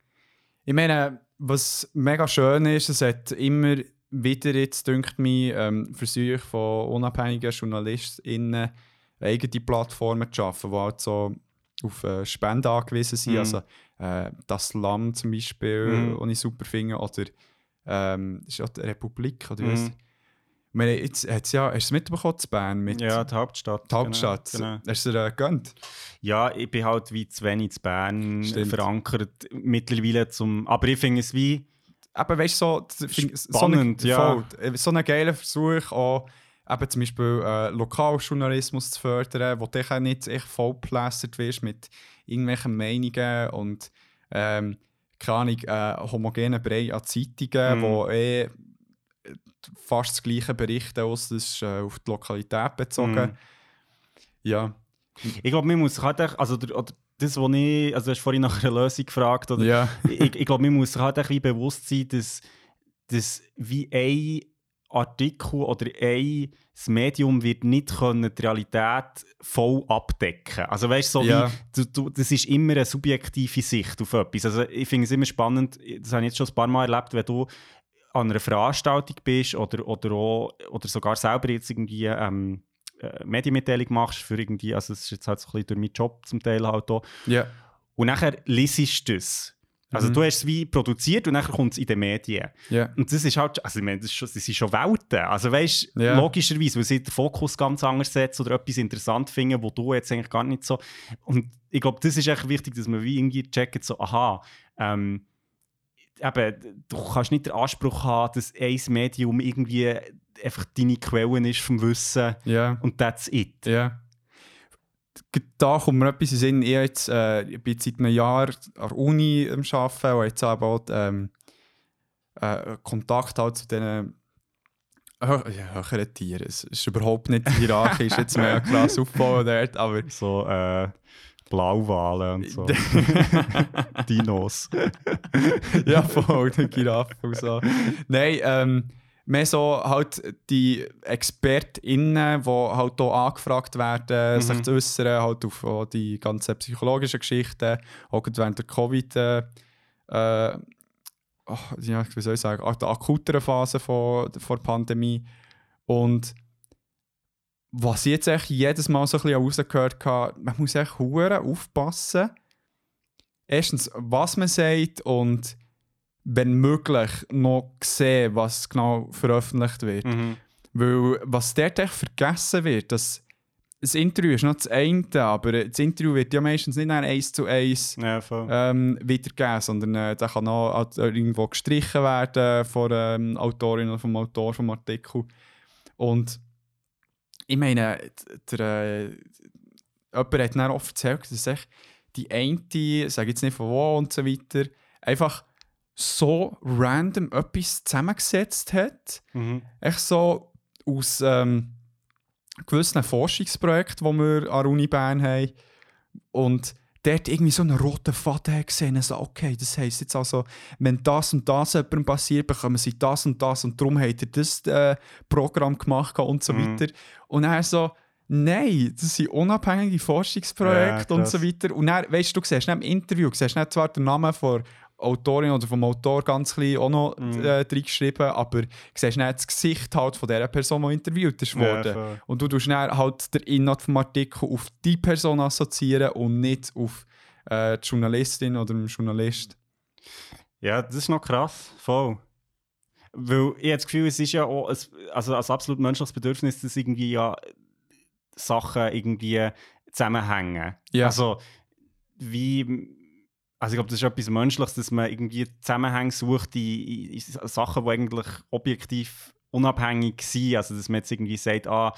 Ich meine, was mega schön ist, es hat immer wieder jetzt, dünkt mich, ähm, Versuche von unabhängigen JournalistInnen eigene Plattformen zu schaffen, die halt so auf äh, Spenden angewiesen sind. Mhm. Also äh, das Lamm zum Beispiel, Mhm. das ich super finde, oder ähm, ist auch die Republik, oder Mhm. was? Meine, jetzt hat's ja, hast du es mitbekommen zu Bern mit Ja, die Hauptstadt. die Hauptstadt? Genau, genau. Hast du dir äh, gegönnt? Ja, ich bin halt wie zu wenig in Bern Stimmt. verankert mittlerweile zum. Aber ich finde es wie. Eben, weißt so, d- find- so, Spannend, eine, ja. voll, äh, so einen geilen Versuch, auch eben zum Beispiel äh, Lokaljournalismus zu fördern, wo du nicht echt vollplästert wirst mit irgendwelchen Meinungen und ähm, keine Ahnung, äh, homogenen Brei an Zeitungen, Mhm. wo eh fast das gleiche berichten, außer das ist äh, auf die Lokalität bezogen. Mhm. Ja. Ich glaube, man muss halt. Also, der- oder das, was ich. Also, du hast vorhin nach einer Lösung gefragt. Oder, ja. ich, ich glaube, man muss sich halt echt wie bewusst sein, dass, dass wie ein Artikel oder ein das Medium wird nicht können die Realität voll abdecken. Also weißt so Ja. wie, du, du, das ist immer eine subjektive Sicht auf etwas. Also ich finde es immer spannend, das habe ich jetzt schon ein paar Mal erlebt, wenn du an einer Veranstaltung bist oder, oder, auch, oder sogar selber jetzt irgendwie ähm, äh, Medienmitteilung machst für irgendwie, also es ist jetzt halt so ein bisschen durch meinen Job zum Teil halt auch, ja. und nachher liest du das. Also Mhm. du hast es wie produziert und nachher kommt es in den Medien. Ja. Und das ist halt, also ich meine, das, ist schon, das sind schon Welten. Also weißt du, Ja. logischerweise, weil sie den Fokus ganz anders setzen oder etwas interessant finden, wo du jetzt eigentlich gar nicht so... Und ich glaube, das ist echt wichtig, dass man wie irgendwie checkt, so, aha, ähm, eben, du kannst nicht den Anspruch haben, dass ein Medium irgendwie einfach deine Quellen ist vom Wissen Ja. und that's it. Ja. Da kommt mir etwas in Sinn. Ich, jetzt, äh, ich bin seit einem Jahr an der Uni am Arbeiten und jetzt aber auch ähm, äh, Kontakt halt zu diesen höheren Tieren. Es ist überhaupt nicht hierarchisch, jetzt mehr krass aufbauen dort, aber So äh, Blauwale und so. Dinos. ja, voll, die Giraffe und so. Nein, ähm, mehr so halt die ExpertInnen, die halt hier angefragt werden, Mhm. sich zu äußern, halt auf auch die ganzen psychologischen Geschichten, auch während der Covid, äh, äh, ach, ja, wie soll ich sagen, auch der akuteren Phase von, von der Pandemie. Und was ich jetzt echt jedes Mal so ein bisschen rausgehört habe, man muss echt aufpassen. Erstens, was man sagt und wenn möglich, noch sehen, was genau veröffentlicht wird. Mhm. Weil was dort echt vergessen wird, dass das Interview ist noch das eine, aber das Interview wird ja meistens nicht eins zu eins Ja, ähm, wiedergegeben, sondern äh, der kann auch halt irgendwo gestrichen werden von der ähm, Autorin oder vom Autor vom Artikel. Und ich meine, der, äh, jemand hat dann oft erzählt, dass echt die eine, ich sage jetzt nicht von wo und so weiter, einfach so random etwas zusammengesetzt hat. Mhm. Echt so aus ähm, gewissen Forschungsprojekten, die wir an der Uni Bern haben. Und dort irgendwie so einen roten Faden gesehen. Also, okay, das heisst jetzt also, wenn das und das jemandem passiert, bekommen sie das und das und darum hat er das äh, Programm gemacht und so Mhm. weiter. Und dann so, nein, das sind unabhängige Forschungsprojekte Ja, und so weiter. Und dann, weißt du, du siehst dann im Interview, du siehst nicht zwar den Namen von Autorin oder vom Autor ganz klein auch noch Mhm. äh, reingeschrieben, aber du siehst nicht das Gesicht halt von der Person, die interviewt ist worden. Ja. Und du tust dann halt den Inhalt vom Artikel auf die Person assoziieren und nicht auf äh, die Journalistin oder den Journalist. Ja, das ist noch krass, voll. Weil ich habe das Gefühl, es ist ja auch ein, also ein absolut menschliches Bedürfnis, dass irgendwie ja Sachen irgendwie zusammenhängen. Ja. Also, wie. Also, ich glaube, das ist etwas Menschliches, dass man irgendwie Zusammenhänge sucht in, in, in Sachen, die eigentlich objektiv unabhängig sind. Also, dass man jetzt irgendwie sagt, ah,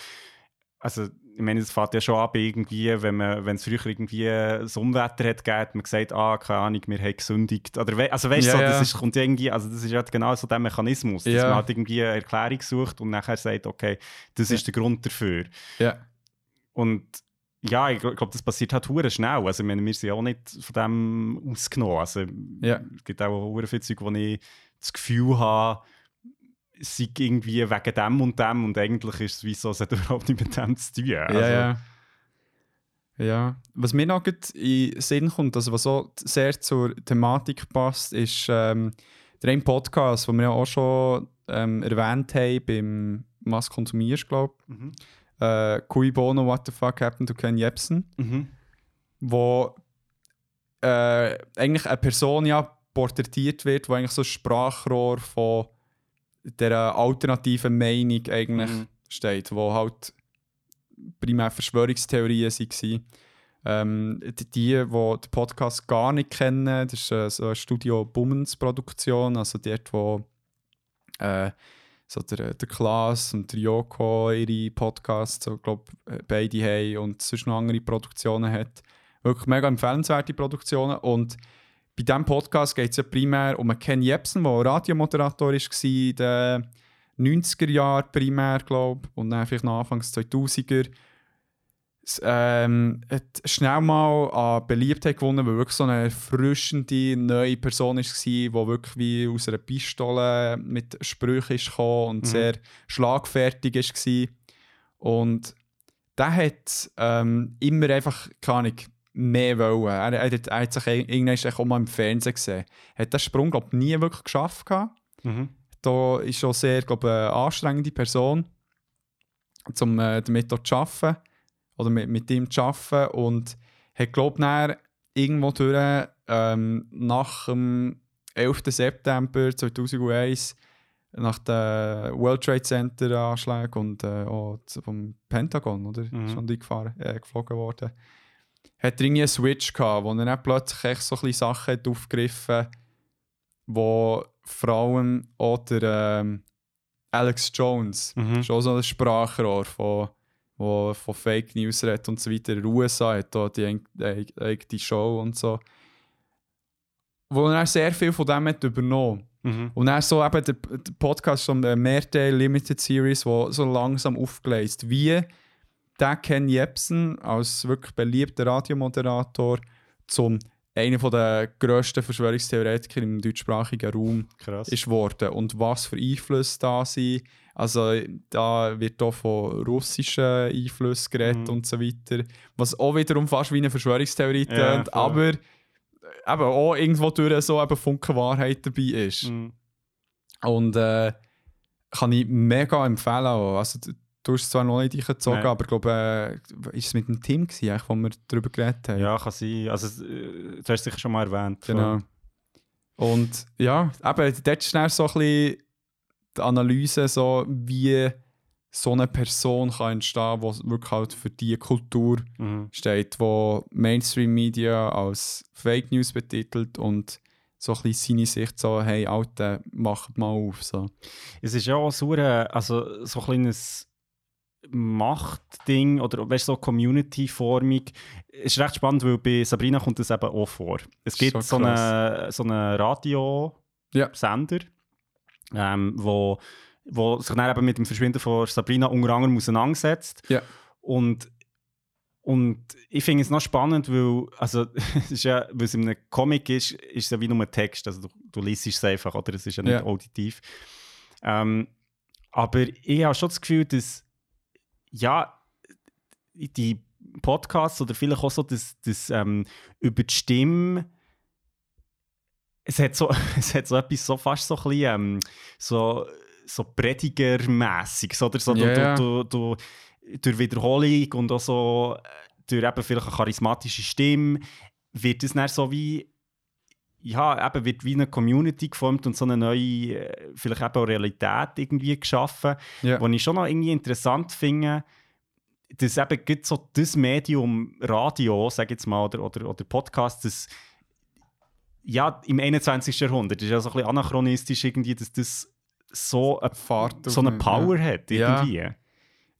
also, ich meine, es fängt ja schon ab, irgendwie, wenn man, wenn es früher irgendwie das Unwetter hat gegeben, man gesagt, ah, keine Ahnung, wir haben gesündigt. Oder, we- also, weißt du, Ja, so, ja. das ist, kommt ja irgendwie, also, das ist ja genau so der Mechanismus, dass Ja. man halt irgendwie eine Erklärung sucht und nachher sagt, okay, das Ja. ist der Grund dafür. Ja. Und ja, ich glaube, das passiert halt hure schnell. Also, ich meine, wir sind ja auch nicht von dem ausgenommen. Also, Ja. es gibt auch viele Zeug, wo ich das Gefühl habe, sei irgendwie wegen dem und dem und eigentlich ist es wie so, es hat überhaupt nicht mit dem zu tun. Also, Ja, ja. Ja. Was mir noch in den Sinn kommt, also was so sehr zur Thematik passt, ist ähm, der ein Podcast, den wir ja auch schon ähm, erwähnt haben beim «Was konsumierst», glaube Mhm. Äh, «Cui bono, what the fuck happened to Ken Jebsen?» Mhm. wo äh, eigentlich eine Person ja porträtiert wird, die eigentlich so ein Sprachrohr von der alternativen Meinung eigentlich Mhm. steht, wo halt primär Verschwörungstheorien waren. Ähm, die, die die den Podcast gar nicht kennen, das ist äh, so eine Studio Bummens Produktion, also dort, wo äh, so der, der Klaas und der Joko ihre Podcasts, so, glaub, äh, beide haben und sonst noch andere Produktionen hat. Wirklich mega empfehlenswerte Produktionen und bei diesem Podcast geht es ja primär um Ken Jebsen, der Radiomoderator war in den 90er Jahren primär, glaube ich, und dann vielleicht noch Anfangs 2000er. Es, ähm, hat schnell mal an Beliebtheit gewonnen, weil wirklich so eine erfrischende neue Person war, die wirklich wie aus einer Pistole mit Sprüchen ist gekommen und Mhm. sehr schlagfertig war. Und der hat ähm, immer einfach, keine Ahnung, mehr wollen. Er, er, hat- er hat sich ir- irgendwann auch mal im Fernsehen gesehen. Hat den Sprung, glaube ich, nie wirklich geschafft. Mhm. Da ist schon sehr, glaube ich, eine anstrengende Person, um äh, damit auch zu arbeiten oder mit, mit ihm zu arbeiten. Und hat, glaube ich, irgendwo durch, ähm, nach dem 11. September 2001 nach den World Trade Center Anschlägen und äh, auch vom Pentagon, oder? Mhm. Schon die gefahren, äh, geflogen worden. Hat er irgendwie einen Switch gehabt, wo er dann plötzlich echt so ein bisschen Sachen hat aufgegriffen wo Frauen oder ähm, Alex Jones, Mhm. schon so ein Sprachrohr von, wo von Fake News redet und so weiter. In den USA hat da die eig- eig- eigene Show und so. Wo er sehr viel von dem hat übernommen. Mhm. Und dann so eben der, der Podcast von der Mehrteil Limited Series, wo so langsam aufgeleist, wie der Ken Jebsen als wirklich beliebter Radiomoderator zum einer der grössten Verschwörungstheoretiker im deutschsprachigen Raum Krass. ist worden und was für Einflüsse da sind. Also da wird auch von russischen Einflüssen geredet Mhm. und so weiter, was auch wiederum fast wie eine Verschwörungstheorie Ja, tönt, aber eben auch irgendwo durch so eben Funken Wahrheit dabei ist. Mhm. Und äh, kann ich mega empfehlen. Auch. Also, du, hast es zwar noch nicht eingezogen, Nein. aber ich glaube, äh, ist es mit dem Team, gewesen, wo wir darüber geredet haben? Ja, kann sein. Also, äh, du hast es sicher schon mal erwähnt. Genau. Und ja, eben, dort ist dann so ein bisschen die Analyse, so, wie so eine Person kann entstehen kann, die wirklich halt für diese Kultur Mhm. steht, wo Mainstream-Media als Fake News betitelt und so ein bisschen seine Sicht so, hey, Alter, macht mal auf. So. Es ist ja auch so, eine, also so ein kleines Machtding oder weißt, so Community-Formung. Es ist recht spannend, weil bei Sabrina kommt das eben auch vor. Es gibt Schon so einen so eine Radiosender, ähm, wo, wo sich dann eben mit dem Verschwinden von Sabrina unter anderem auseinandersetzt. Ja. Und, und ich finde es noch spannend, weil, also, es ist ja, weil es in einem Comic ist, ist es ja wie nur ein Text. Also du, du liest es einfach, oder? Es ist ja nicht Ja. auditiv. Ähm, aber ich habe schon das Gefühl, dass ja, die Podcasts oder vielleicht auch so das, das ähm, über die Stimme es hat so, es hat so etwas so fast so ein bisschen, ähm, so, so Predigermäßiges, oder? So, ja. du, du, du, durch Wiederholung und auch so äh, durch eben vielleicht eine charismatische Stimme wird es dann so wie ja, eben wird wie eine Community geformt und so eine neue, äh, vielleicht eben auch Realität irgendwie geschaffen, Ja. was ich schon noch irgendwie interessant finde, dass eben gerade so das Medium Radio, sag ich jetzt mal, oder, oder, oder Podcast, das ja, im 21. Jahrhundert ist ja so ein bisschen anachronistisch irgendwie, dass das so eine, Fahrt so eine Power hat Ja. irgendwie.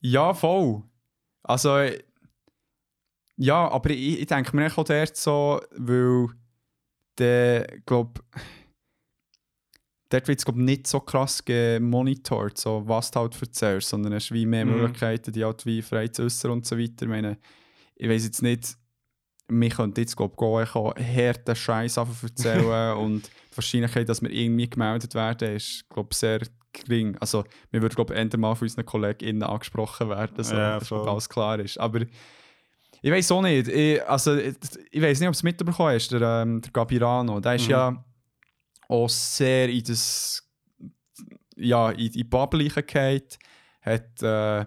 Ja, voll. Also, ja, aber ich, ich denke mir auch dort so, weil der, glaub, dort wird es nicht so krass gemonitort, so, was du halt erzählst, sondern hast wie mehr Mhm. Möglichkeiten, die halt wie frei zu äußern und so weiter. Ich meine, ich weiß jetzt nicht, wir könnten jetzt glaub, gehen, ich kann harten Scheiß erzählen und die Wahrscheinlichkeit, dass wir irgendwie gemeldet werden, ist glaub, sehr gering. Also, wir würden glaube ich mal von unseren KollegInnen angesprochen werden, so, Ja, dass alles klar ist. Aber ich weiß auch nicht. Ich, also, ich, ich weiß nicht, ob es mitbekommen hast, der, ähm, der Gabirano. Der ist Mhm. ja auch sehr in das ja, in die Bubble. Hat äh,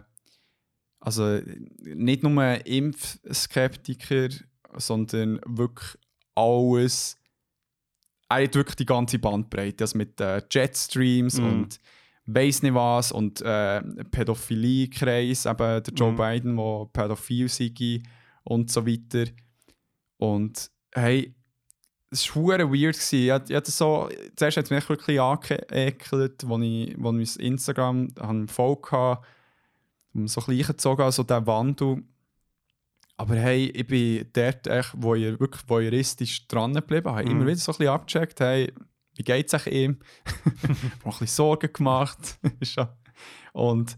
also nicht nur Impfskeptiker, sondern wirklich alles. Er hat wirklich die ganze Bandbreite, also mit äh, Jetstreams Mhm. und weiss nicht was und äh, Pädophilie-Kreis, eben der Joe Mhm. Biden, der pädophil sei und so weiter. Und hey, es war weird. gewesen. Ich, ich hatte so, zuerst hat es mich wirklich angeekelt, als ich, als ich mein Instagram habe hatte, und so ein bisschen eingezogen habe, so diesen Wandel. Aber hey, ich bin dort echt voyeur, wirklich voyeuristisch dran geblieben, habe Mhm. immer wieder so ein bisschen abgecheckt, hey, wie geht es ihm? Mir auch ein bisschen Sorgen gemacht. Und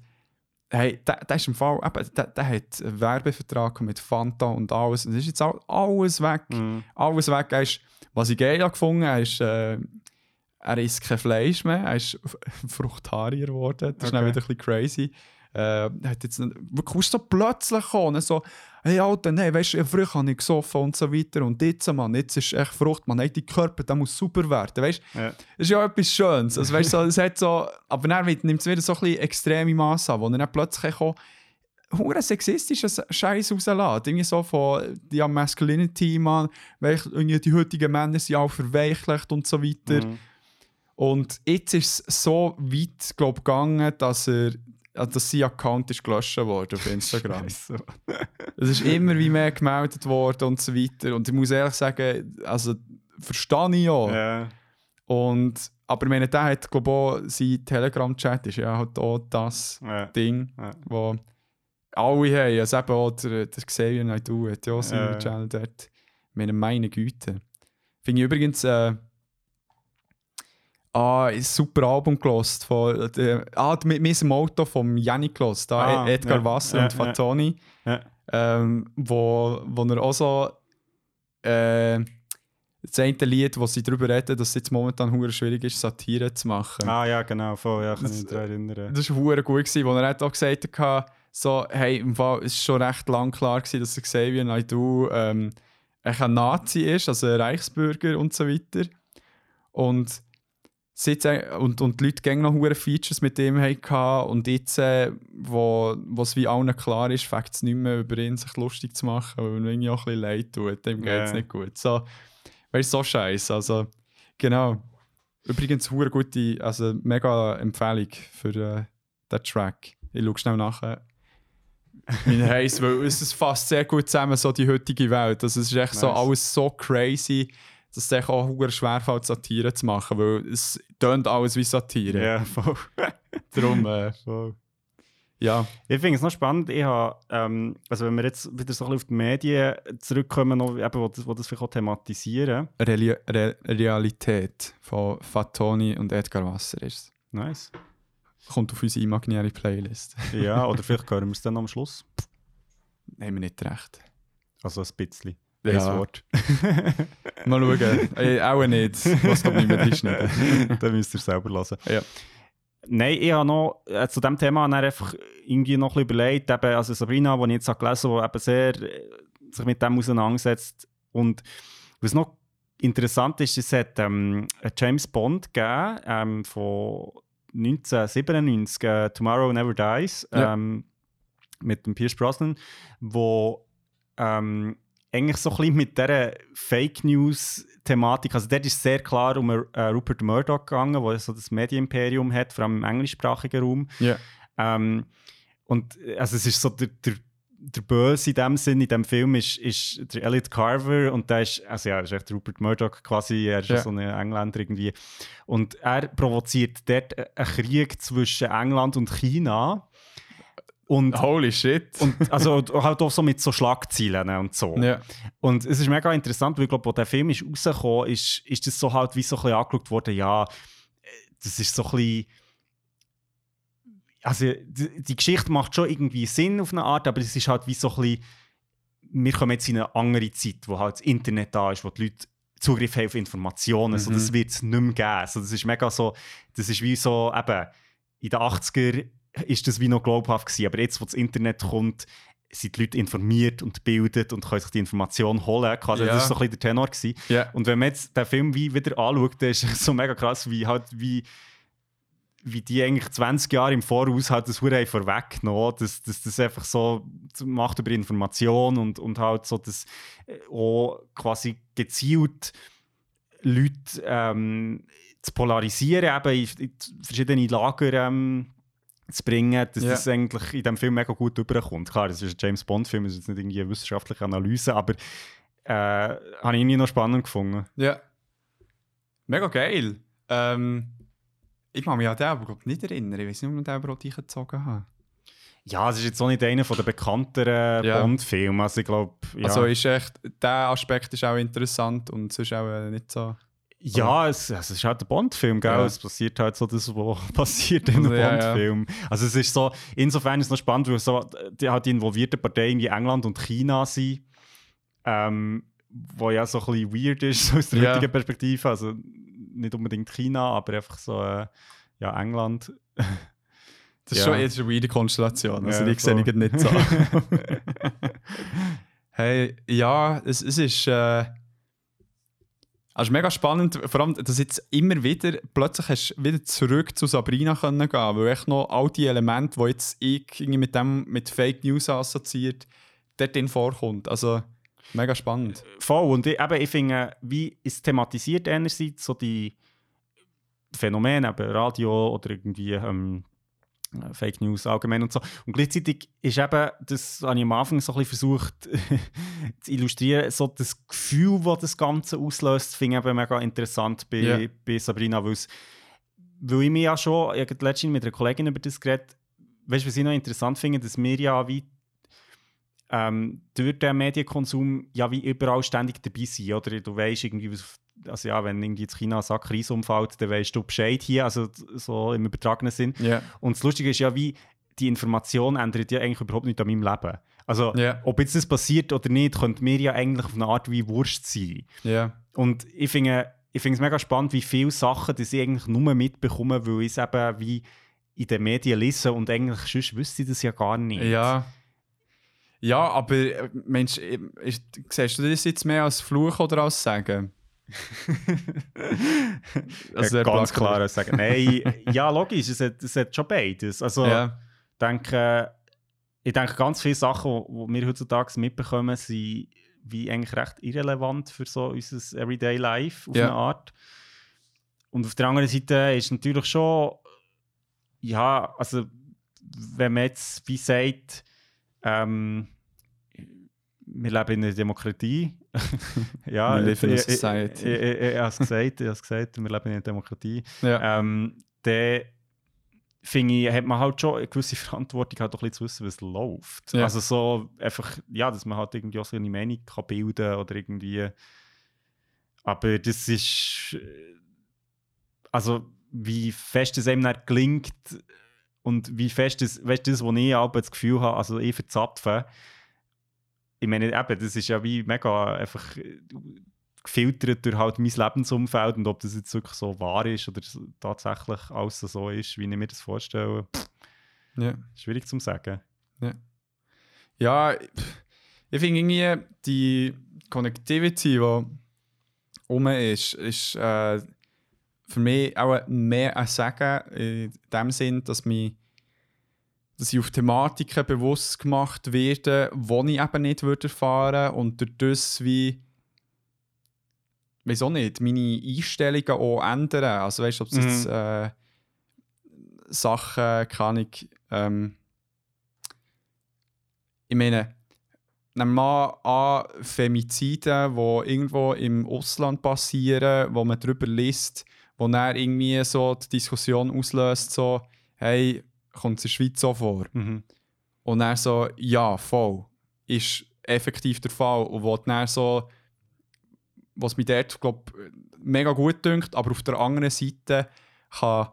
hey, der, der ist im Fall, eben, der, der hat einen Werbevertrag mit Fanta und alles. Und ist jetzt all, alles weg. Mhm. Alles weg. Er ist, was ich geil gefunden habe, ist, äh, er isst kein Fleisch mehr. Er ist Fruchtarier geworden. Das ist dann Okay. wieder ein bisschen crazy. Äh, hat jetzt wirklich so plötzlich gekommen, so, hey Alter, nein, weißt du, früher habe ich gesoffen und so weiter und jetzt, Mann, jetzt ist echt Frucht, man, hey, dein Körper, der muss super werden, weißt du, Ja. das ist ja etwas Schönes, also, weißt, so, es hat so, aber dann nimmt es wieder so ein bisschen extreme Masse an, wo er dann plötzlich kommt, hure sexistischen Scheiß rauslässt. Irgendwie so von ja, Masculinity, man, irgendwie die heutigen Männer sind auch verweichlicht und so weiter. Mhm. Und jetzt ist es so weit glaub, gegangen, dass er also dass sein Account ist gelöscht worden auf Instagram. Es ist immer wie mehr gemeldet worden und so weiter. Und ich muss ehrlich sagen, also verstehe ich ja. Ja. Und, aber ich meine, der hat, glaube ich, auch sein Telegram-Chat ist ja halt auch das Ja. Ding, Ja. wo alle haben. Also eben auch der, der Xavier Naidoo hat ja auch seinen Ja. Channel dort. Meine, meine Güte. Finde ich übrigens äh, ah, ein super Album gelost von der, ah, mit meinem Auto vom Yannick gelost, da Ah, Edgar ja, Wasser ja, und Fatoni, Ja. ähm, wo, wo er auch so äh, das eine Lied, wo sie darüber reden, dass es jetzt momentan hure schwierig ist, Satire zu machen. Ah ja, genau, voll, ja, kann Das- mich daran erinnern. Das war hure gut, gewesen, wo er hat auch gesagt hat, so, hey, im Fall, es war schon recht lang klar, gewesen, dass Xavier Naidoo ähm, ein Nazi ist, also ein Reichsbürger und so weiter. Und, seit, äh, und, und die Leute gehen noch hure Features mit ihm hatten und jetzt, äh, wo es wie allen klar ist, fängt es nicht mehr über ihn sich lustig zu machen, weil ihm irgendwie auch ein bisschen leid tut, dem geht es Ja. nicht gut. So, du, so scheiße. Also, Genau. Übrigens, eine gute, also mega Empfehlung für äh, den Track. Ich schaue schnell nachher. Mein Heiß, weil es fasst sehr gut zusammen, so die heutige Welt. Also es ist echt so Nice. alles so crazy, dass es echt auch schwerfällt, Satire zu machen, weil es tönt alles wie Satire. Ja, voll. Darum, äh, voll. ja. Ich finde es noch spannend, ich habe, ähm, also wenn wir jetzt wieder so ein bisschen auf die Medien zurückkommen, noch, eben, wo, das, wo das vielleicht auch thematisieren. Reli Re Realität von Fatoni und Edgar Wasser ist. Nice. Kommt auf unsere imaginäre Playlist. Ja, oder vielleicht hören wir es dann am Schluss. Nehmen wir nicht recht. Also ein bisschen. Ja. Ein Wort. Mal schauen. äh, auch nicht. Was kommt nicht mehr reinschneiden. dann müsst ihr selber hören. Ja. Nein, ich habe noch äh, zu diesem Thema einfach irgendwie noch ein bisschen überlegt, eben, also Sabrina, die ich jetzt habe gelesen habe, die eben sehr äh, sich mit dem auseinandersetzt. Und was noch interessant ist, es hat ähm, einen James Bond gegeben, ähm, von 1997, äh, Tomorrow Never Dies, Ja. ähm, mit dem Pierce Brosnan, wo ähm, eigentlich so ein bisschen mit dieser Fake News-Thematik, also dort ist sehr klar um äh, Rupert Murdoch gegangen, der so das Medienimperium hat, vor allem im englischsprachigen Raum. Ja. Ähm, und äh, also es ist so der, der, der Böse in dem Sinn, in dem Film ist, ist der Elliot Carver und der ist, also ja, ist echt Rupert Murdoch quasi, er ist Ja. so ein Engländer irgendwie. Und er provoziert dort einen Krieg zwischen England und China. Und, Holy shit. und also halt auch so mit so Schlagzeilen und so. ja. Und es ist mega interessant, weil ich glaube, als der Film ist rausgekommen ist, ist das so halt wie so ein bisschen angeschaut worden, ja, das ist so ein bisschen also die, die Geschichte macht schon irgendwie Sinn auf eine Art, aber es ist halt wie so ein bisschen, wir kommen jetzt in eine andere Zeit, wo halt das Internet da ist, wo die Leute Zugriff haben auf Informationen, so, Mhm. das wird es nicht mehr geben. Also das ist mega so, das ist wie so, eben, in den 80er ist das wie noch glaubhaft gewesen, aber jetzt, wo das Internet kommt, sind die Leute informiert und gebildet und können sich die Information holen. Quasi, Ja. Das war so ein bisschen der Tenor. Gewesen. Ja. Und wenn man jetzt den Film wie wieder anschaut, dann ist es so mega krass, wie halt wie, wie die eigentlich 20 Jahre im Voraus halt das Hure vorweggenommen, dass das, das einfach so macht über Information und, und halt so das äh, auch quasi gezielt Leute ähm, zu polarisieren, eben in, in verschiedene Lager ähm, zu bringen, dass Ja. das eigentlich in dem Film mega gut überkommt. Klar, das ist ein James Bond-Film, das ist jetzt nicht irgendwie eine wissenschaftliche Analyse, aber äh, habe ich irgendwie noch spannend gefunden. Ja. Mega geil. Ähm, ich kann mich an den aber nicht erinnern. Ich weiß nicht, ob ich den überhaupt eingezogen habe. Ja, es ist jetzt auch nicht einer der bekannteren Ja. Bond-Filme. Also ich glaube, ja, Also ist echt, der Aspekt ist auch interessant und sonst auch äh, nicht so. Ja es, es ist halt ein Bond-Film, gell? Ja. Es passiert halt so das, was passiert in einem Also, ja, ja. Bond-Film. Also es ist so, insofern ist es noch spannend, weil so die, halt die involvierten Parteien wie England und China sind, ähm, wo ja so ein bisschen weird ist so aus der Ja. heutigen Perspektive. Also nicht unbedingt China, aber einfach so, äh, ja, England. Das ist Ja. schon jetzt eine weirde Konstellation. Also Ja, die sehe ich nicht so. hey, ja, es, es ist. Äh, es ist mega spannend, vor allem, dass jetzt immer wieder, plötzlich hast du wieder zurück zu Sabrina können gehen, weil echt noch all die Elemente, die jetzt ich irgendwie mit dem, mit Fake News assoziiert, dort drin vorkommt. Also, mega spannend. Voll. Und ich, eben, ich finde, wie es thematisiert einerseits so die Phänomene, eben Radio oder irgendwie ähm, äh, Fake News allgemein und so. Und gleichzeitig ist eben, das habe ich am Anfang so ein bisschen versucht zu illustrieren, so das Gefühl, das das Ganze auslöst, finde ich eben mega interessant bei, Ja. bei Sabrina, weil ich mir ja schon, ich habe letztens mit einer Kollegin über das geredet, weißt du, was ich noch interessant finde, dass wir ja wie ähm, durch den Medienkonsum ja wie überall ständig dabei sind, oder? Du weißt irgendwie, was, also ja, wenn irgendwie in China ein Sack Reis umfällt, dann weißt du Bescheid hier, also so im übertragenen Sinn. Ja. Und das Lustige ist ja, wie die Information ändert ja eigentlich überhaupt nicht an meinem Leben. Also, Ja. ob jetzt das passiert oder nicht, könnte mir ja eigentlich auf eine Art wie Wurst sein. Ja. Und ich finde ich finde es mega spannend, wie viele Sachen die ich eigentlich nur mitbekomme, weil ich es eben wie in den Medien lese und eigentlich sonst wüsste ich das ja gar nicht. Ja. Ja, aber äh, Mensch, äh, ist, siehst du das jetzt mehr als Fluch oder als Sagen? Also ja, ganz klar sagen. Nein, ja, logisch, es hat, es hat schon beides. Also, Ja. denke, ich denke, ganz viele Sachen, die wir heutzutage mitbekommen, sind wie eigentlich recht irrelevant für so unser Everyday Life auf Ja. eine Art. und auf der anderen Seite ist natürlich schon, ja, also wenn man jetzt wie sagt, ähm, wir leben in einer Demokratie. ja, We live in a ich- society. Ich, ich, ich, ich habe es gesagt, ich habe es gesagt, wir leben in einer Demokratie. Ja. Ähm, dann finde ich, hat man halt schon eine gewisse Verantwortung, halt auch ein bisschen zu wissen, was läuft. Ja. Also so einfach, ja, dass man halt irgendwie auch so eine Meinung kann bilden oder irgendwie. Aber das ist. Also, wie fest es einem dann gelingt und wie fest es, weißt du, das, wo ich aber das Gefühl habe, also ich verzapfe. Ich meine, eben, das ist ja wie mega einfach äh, gefiltert durch halt mein Lebensumfeld und ob das jetzt wirklich so wahr ist oder tatsächlich alles so ist, wie ich mir das vorstelle, ja. schwierig zu sagen. Ja, pff, ich finde irgendwie die Connectivity, die rum ist, ist äh, für mich auch mehr ein Sagen in dem Sinn, dass, mich, dass ich auf Thematiken bewusst gemacht werde, die ich eben nicht würde erfahren und durch das wie weiß auch nicht, meine Einstellungen auch ändern. Also weißt du, ob es Mhm. jetzt äh, Sachen kann ich ähm, ich meine, nehmen wir mal an Femizide, die irgendwo im Ausland passieren, wo man darüber liest, wo dann irgendwie so die Diskussion auslöst, so, hey, kommt es in der Schweiz so vor? Mhm. Und dann so, ja, voll, ist effektiv der Fall. Und wo dann so, was mich dort, glaub, mega gut dünkt, aber auf der anderen Seite kann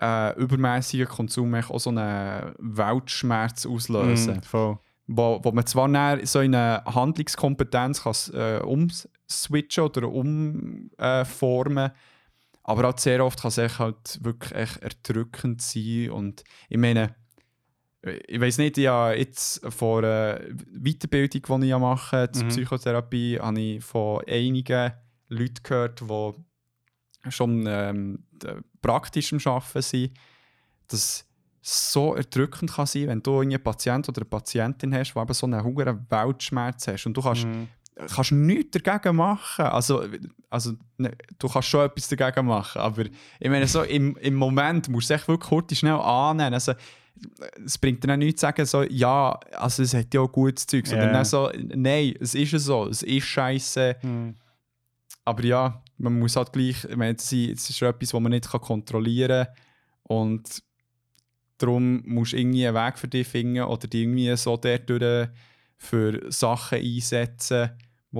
äh, übermäßiger Konsum auch so einen Weltschmerz auslösen Mhm, voll. wo, wo man zwar dann so in eine Handlungskompetenz kann, äh, umswitchen oder umformen aber auch sehr oft kann es echt halt wirklich echt erdrückend sein und ich meine ich weiß nicht, ich habe jetzt von einer Weiterbildung, die ich ja mache zur Mhm. Psychotherapie, habe ich von einigen Leuten gehört, die schon ähm, praktisch am Arbeiten sind, dass es so erdrückend kann sein, wenn du einen Patient oder eine Patientin hast, die eben so einen hohen Weltschmerz hast und du kannst, Mhm. Kannst nichts dagegen machen. Also, also ne, du kannst schon etwas dagegen machen, aber ich meine, so im, im Moment musst du es echt wirklich kurz schnell annehmen. Also, es bringt dir auch nichts zu sagen, so, ja, also es hat ja auch gutes Zeug, sondern so, nein, es ist ja so, es ist scheiße. Mhm. Aber ja, man muss halt gleich, ich meine, es ist etwas, was man nicht kontrollieren kann. Und darum musst du irgendwie einen Weg für dich finden oder dich irgendwie so dadurch für Sachen einsetzen,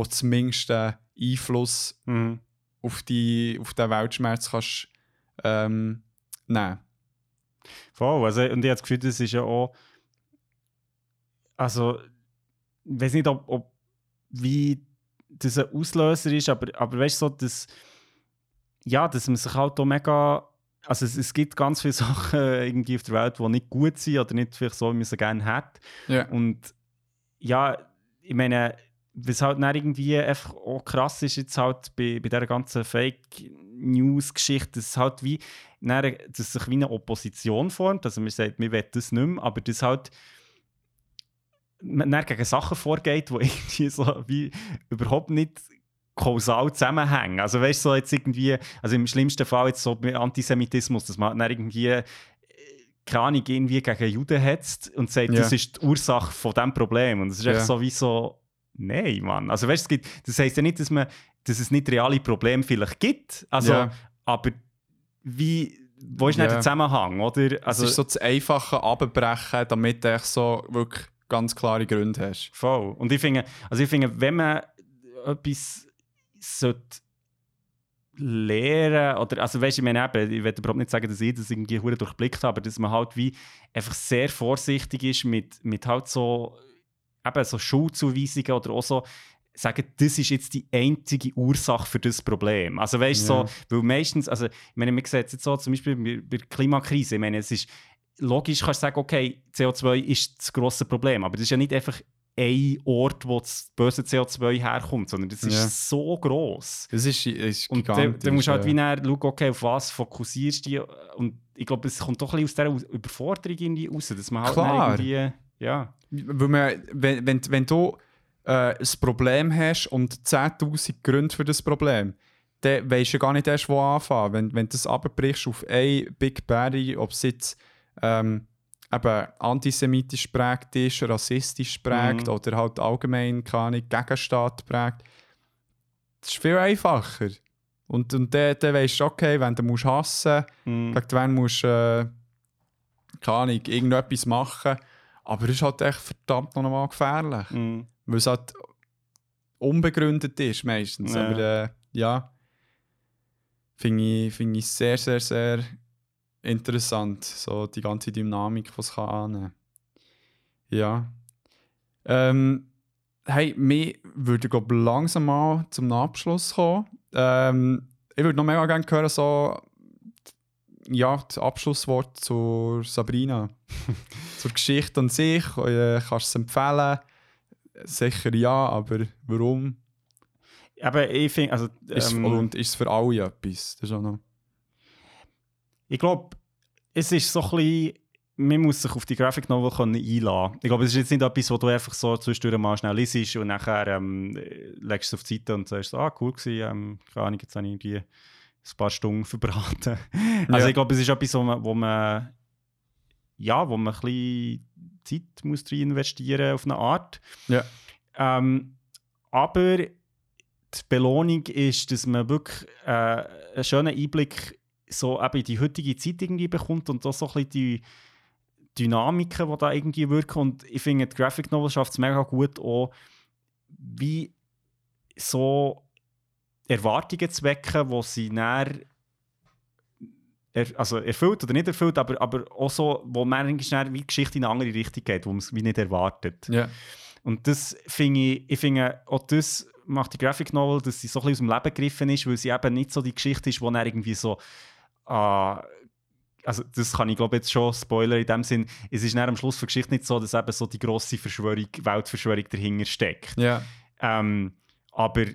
die zumindest einen Einfluss Mhm. auf, die, auf den Weltschmerz kannst, ähm, nehmen Voll. Also, und ich habe das Gefühl, das ist ja auch. Also, ich weiß nicht, ob, ob wie das ein Auslöser ist, aber, aber weißt du, so, dass, ja, dass man sich halt auch mega. Also, es, es gibt ganz viele Sachen irgendwie auf der Welt, die nicht gut sind oder nicht vielleicht so, wie man sie gerne hat. Ja. Und ja, ich meine, was halt dann irgendwie einfach auch krass ist, jetzt halt bei, bei dieser ganzen Fake-News-Geschichte, dass es halt wie, dann, dass sich wie eine Opposition formt. Also man sagt, wir wollen das nicht mehr, aber das halt man dann gegen Sachen vorgeht, die irgendwie so wie überhaupt nicht kausal zusammenhängen. Also weißt du, so jetzt irgendwie, also im schlimmsten Fall jetzt so mit Antisemitismus, dass man dann irgendwie äh, keine Ahnung, irgendwie gegen Juden hetzt und sagt, Ja. das ist die Ursache von diesem Problem. Und das ist Ja. echt so wie so, nein, Mann. Also weißt, es gibt, das heisst ja nicht, dass, man, dass es nicht reale Probleme vielleicht gibt, also, Ja. aber wie, wo ist Ja. nicht der Zusammenhang, oder? Also, es ist so das einfache Abbrechen, damit du so wirklich ganz klare Gründe hast. Voll. Und ich finde, also ich finde, wenn man etwas sollte lernen oder also weißt du, ich meine eben, ich will überhaupt nicht sagen, dass ich das irgendwie hure durchblickt habe, aber dass man halt wie einfach sehr vorsichtig ist mit, mit halt so eben so Schulzuweisungen oder auch so sagen, das ist jetzt die einzige Ursache für das Problem. Also weißt du, Ja. so, weil meistens, also ich meine, man sieht es jetzt so zum Beispiel bei, der Klimakrise, ich meine, es ist logisch, kannst du sagen, okay, CO2 ist das grosse Problem, aber das ist ja nicht einfach ein Ort, wo das böse CO2 herkommt, sondern das ist Ja. so groß. Das ist, ist Und dann, dann musst du halt ja. wie näher schauen, okay, auf was fokussierst du dich. Und ich glaube, es kommt doch ein bisschen aus dieser Überforderung irgendwie raus, dass man halt Klar. irgendwie, ja, Weil man, wenn, wenn, wenn du äh, ein Problem hast und 10.000 Gründe für das Problem, dann weisst du gar nicht erst, wo anfangen. Wenn, wenn du das abbrichst auf ein Big Berry, ob es jetzt ähm, eben antisemitisch prägt ist, rassistisch prägt Mhm. oder halt allgemein keine Gegenstaat prägt, das ist viel einfacher. Und, und dann, dann weisst du, okay, wenn du musst hassen Mhm. musst, gegen wen musst du, äh, keine Ahnung, irgendetwas machen. Aber es ist halt echt verdammt noch mal gefährlich. Mhm. Weil es halt unbegründet ist meistens. Ja. Aber äh, ja, finde ich, find ich sehr, sehr, sehr interessant. So die ganze Dynamik, die es kann annehmen Ja. Ähm, hey, wir würden glaub, langsam mal zum Abschluss kommen. Ähm, ich würde noch mega gerne hören, so ja, das Abschlusswort zur Sabrina. zur Geschichte an sich. Äh, kannst du es empfehlen? Sicher ja, aber warum? Aber ich finde, also, Ist, ähm, und ist es für alle etwas? Das ist auch noch. ich glaube, es ist so ein bisschen, man muss sich auf die Graphic Novel können einlassen. Ich glaube, es ist jetzt nicht etwas, wo du einfach so zwischendurch mal schnell liest und nachher ähm, legst du es auf die Seite und sagst, ah, cool gewesen, ähm, keine Ahnung, jetzt habe ich irgendwie ein paar Stunden verbraten. also Ja. ich glaube, es ist etwas, wo man, wo man ja, wo man ein bisschen Zeit muss rein investieren auf eine Art. Ja. Ähm, aber die Belohnung ist, dass man wirklich äh, einen schönen Einblick so eben in die heutige Zeit irgendwie bekommt und auch so ein bisschen die Dynamiken, die da irgendwie wirken. Und ich finde, die Graphic Novel schafft es mega gut, auch wie so Erwartungen zu wecken, wo sie näher er, also erfüllt oder nicht erfüllt, aber, aber auch so, wo man eigentlich schnell wie die Geschichte in eine andere Richtung geht, wo man es wie nicht erwartet. Ja. Und das finde ich, ich finde, auch das macht die Graphic Novel, dass sie so ein bisschen aus dem Leben gegriffen ist, weil sie eben nicht so die Geschichte ist, wo dann irgendwie so, ah, also das kann ich glaube jetzt schon Spoiler in dem Sinn, es ist am Schluss der Geschichte nicht so, dass eben so die grosse Verschwörung, Weltverschwörung dahinter steckt. Ja. Ähm, aber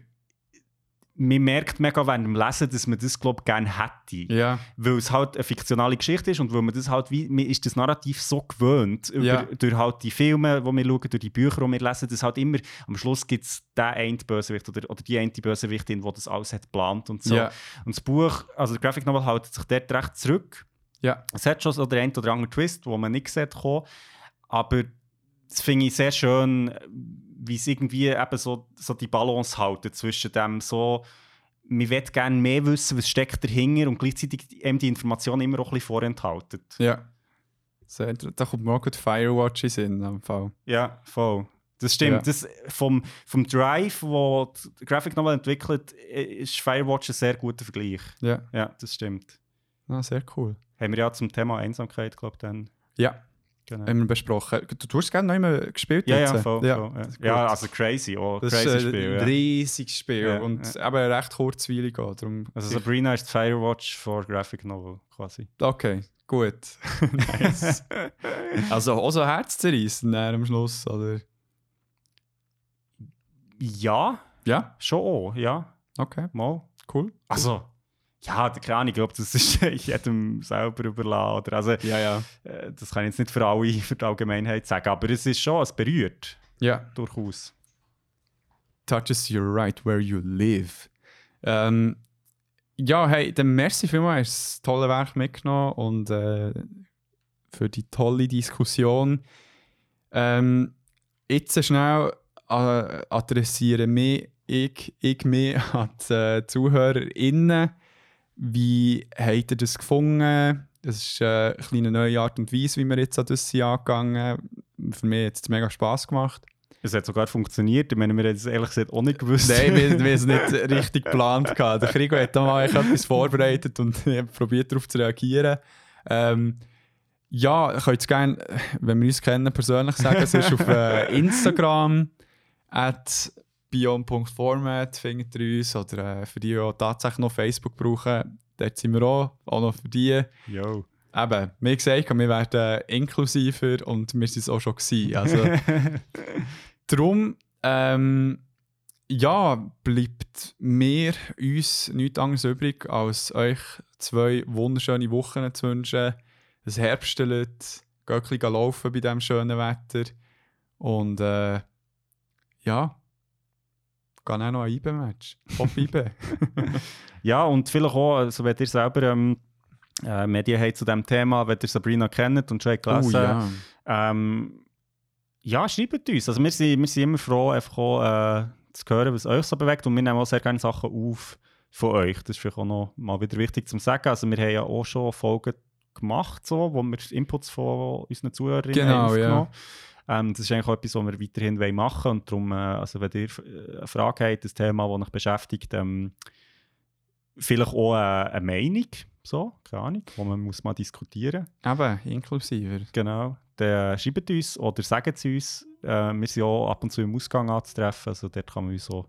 man merkt mega während dem Lesen, dass man das glaube gerne hätte Ja. weil es halt eine fiktionale Geschichte ist und weil man das halt wie, man ist das Narrativ so gewöhnt, über, Ja. durch halt die Filme, die wir schauen, durch die Bücher, die wir lesen, dass halt immer, am Schluss gibt es den einen Bösewicht oder, oder die eine Bösewichtin, die das alles hat geplant und so. Ja. Und das Buch, also der Graphic Novel hält sich dort recht zurück. Ja. Es hat schon so den einen oder anderen Twist, wo man nicht sieht kommen, aber das finde ich sehr schön, wie es irgendwie eben so, so die Balance halten zwischen dem so, man will gerne mehr wissen, was steckt dahinter und gleichzeitig eben die Informationen immer auch ein bisschen vorenthalten. Ja. Sehr, da kommt mir auch gut Firewatch in am Fall. Ja, voll. Das stimmt. Ja. Das, vom, vom Drive, wo die Graphic Novel entwickelt, ist Firewatch ein sehr guter Vergleich. Ja. Ja, das stimmt. Ah, sehr cool. Haben wir ja zum Thema Einsamkeit, glaube ich, dann. Ja, Genau. haben wir besprochen. Du, du hast gerne noch immer gespielt ja, jetzt? ja, voll, ja. voll, ja. ja, also crazy, oh, Das crazy ist ein Spiel. Ja. riesiges Spiel Ja, und ja. eben recht kurzweilig auch. Darum Also Sabrina ist die Firewatch for Graphic Novel, quasi. Okay, gut. nice. also auch so herzzerreißend dann am Schluss, oder? Ja, Ja, schon auch, ja. okay, Mal. cool. Also, ja, keine Ahnung, ich glaube, das ist jedem selber überlassen. Oder, also, Ja, ja. äh, das kann ich jetzt nicht für alle, für die Allgemeinheit sagen, aber es ist schon, es berührt, Ja, durchaus. touches you right where you live. Ähm, ja, hey, dann merci vielmals, hast das tolle Werk mitgenommen und äh, für die tolle Diskussion. Ähm, jetzt schnell äh, adressiere mich, ich, ich mich an die äh, ZuhörerInnen. Wie habt ihr das gefunden? Das ist äh, eine kleine neue Art und Weise, wie wir jetzt an das sind angegangen. Für mich hat es mega Spass gemacht. Es hat sogar funktioniert. Ich meine, wir haben es ehrlich gesagt auch nicht gewusst. Nein, wir, wir haben es nicht richtig geplant. Der Krigo hat da mal etwas vorbereitet und ich habe probiert darauf zu reagieren. Ähm, ja, ihr könnt es gerne, wenn wir uns kennen, persönlich sagen. Es ist auf äh, Instagram at bion.format findet ihr uns oder äh, für die, die tatsächlich noch Facebook brauchen, dort sind wir auch, auch noch für die. Yo. Eben, wie gesagt, wir werden inklusiver und wir sind es auch schon gewesen. Also, Darum, ähm, ja, bleibt mir, uns nichts anderes übrig, als euch zwei wunderschöne Wochen zu wünschen. Es herbstelt, geht laufen bei diesem schönen Wetter. Und äh, ja, Geh auch noch ein IBE-Match. Top IBE. Ja, und vielleicht auch, also wenn ihr selber ähm, äh, Medien habt zu diesem Thema, wenn ihr Sabrina kennt und schon habt oh gelesen ja. ähm, ja, schreibt uns. Also wir sind, wir sind immer froh, einfach auch, äh, zu hören, was euch so bewegt. Und wir nehmen auch sehr gerne Sachen auf von euch. Das ist vielleicht auch noch mal wieder wichtig zu sagen. Also wir haben ja auch schon Folgen gemacht, so, wo wir Inputs von unseren Zuhörerinnen Genau, haben aufgenommen ähm, Das ist eigentlich auch etwas, was wir weiterhin machen wollen. Und darum, äh, also wenn ihr äh, eine Frage habt, ein Thema, das euch beschäftigt, ähm, vielleicht auch äh, eine Meinung, so, keine Ahnung, die man muss mal diskutieren Eben, inklusiver. Genau. Dann schreibt uns oder sagt es uns. Äh, wir sind auch ab und zu im Ausgang anzutreffen, also dort kann man uns so.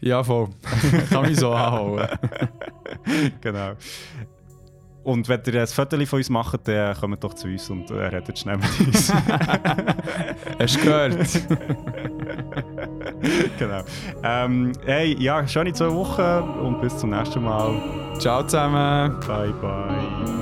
Ja, voll. Kann mich so anholen. genau. Und wenn ihr ein Foto von uns macht, dann kommt doch zu uns und äh, redet schnell mit uns. Hast du gehört? genau. Ähm, hey, ja, schöne zwei Wochen und bis zum nächsten Mal. Ciao zusammen. Bye, bye.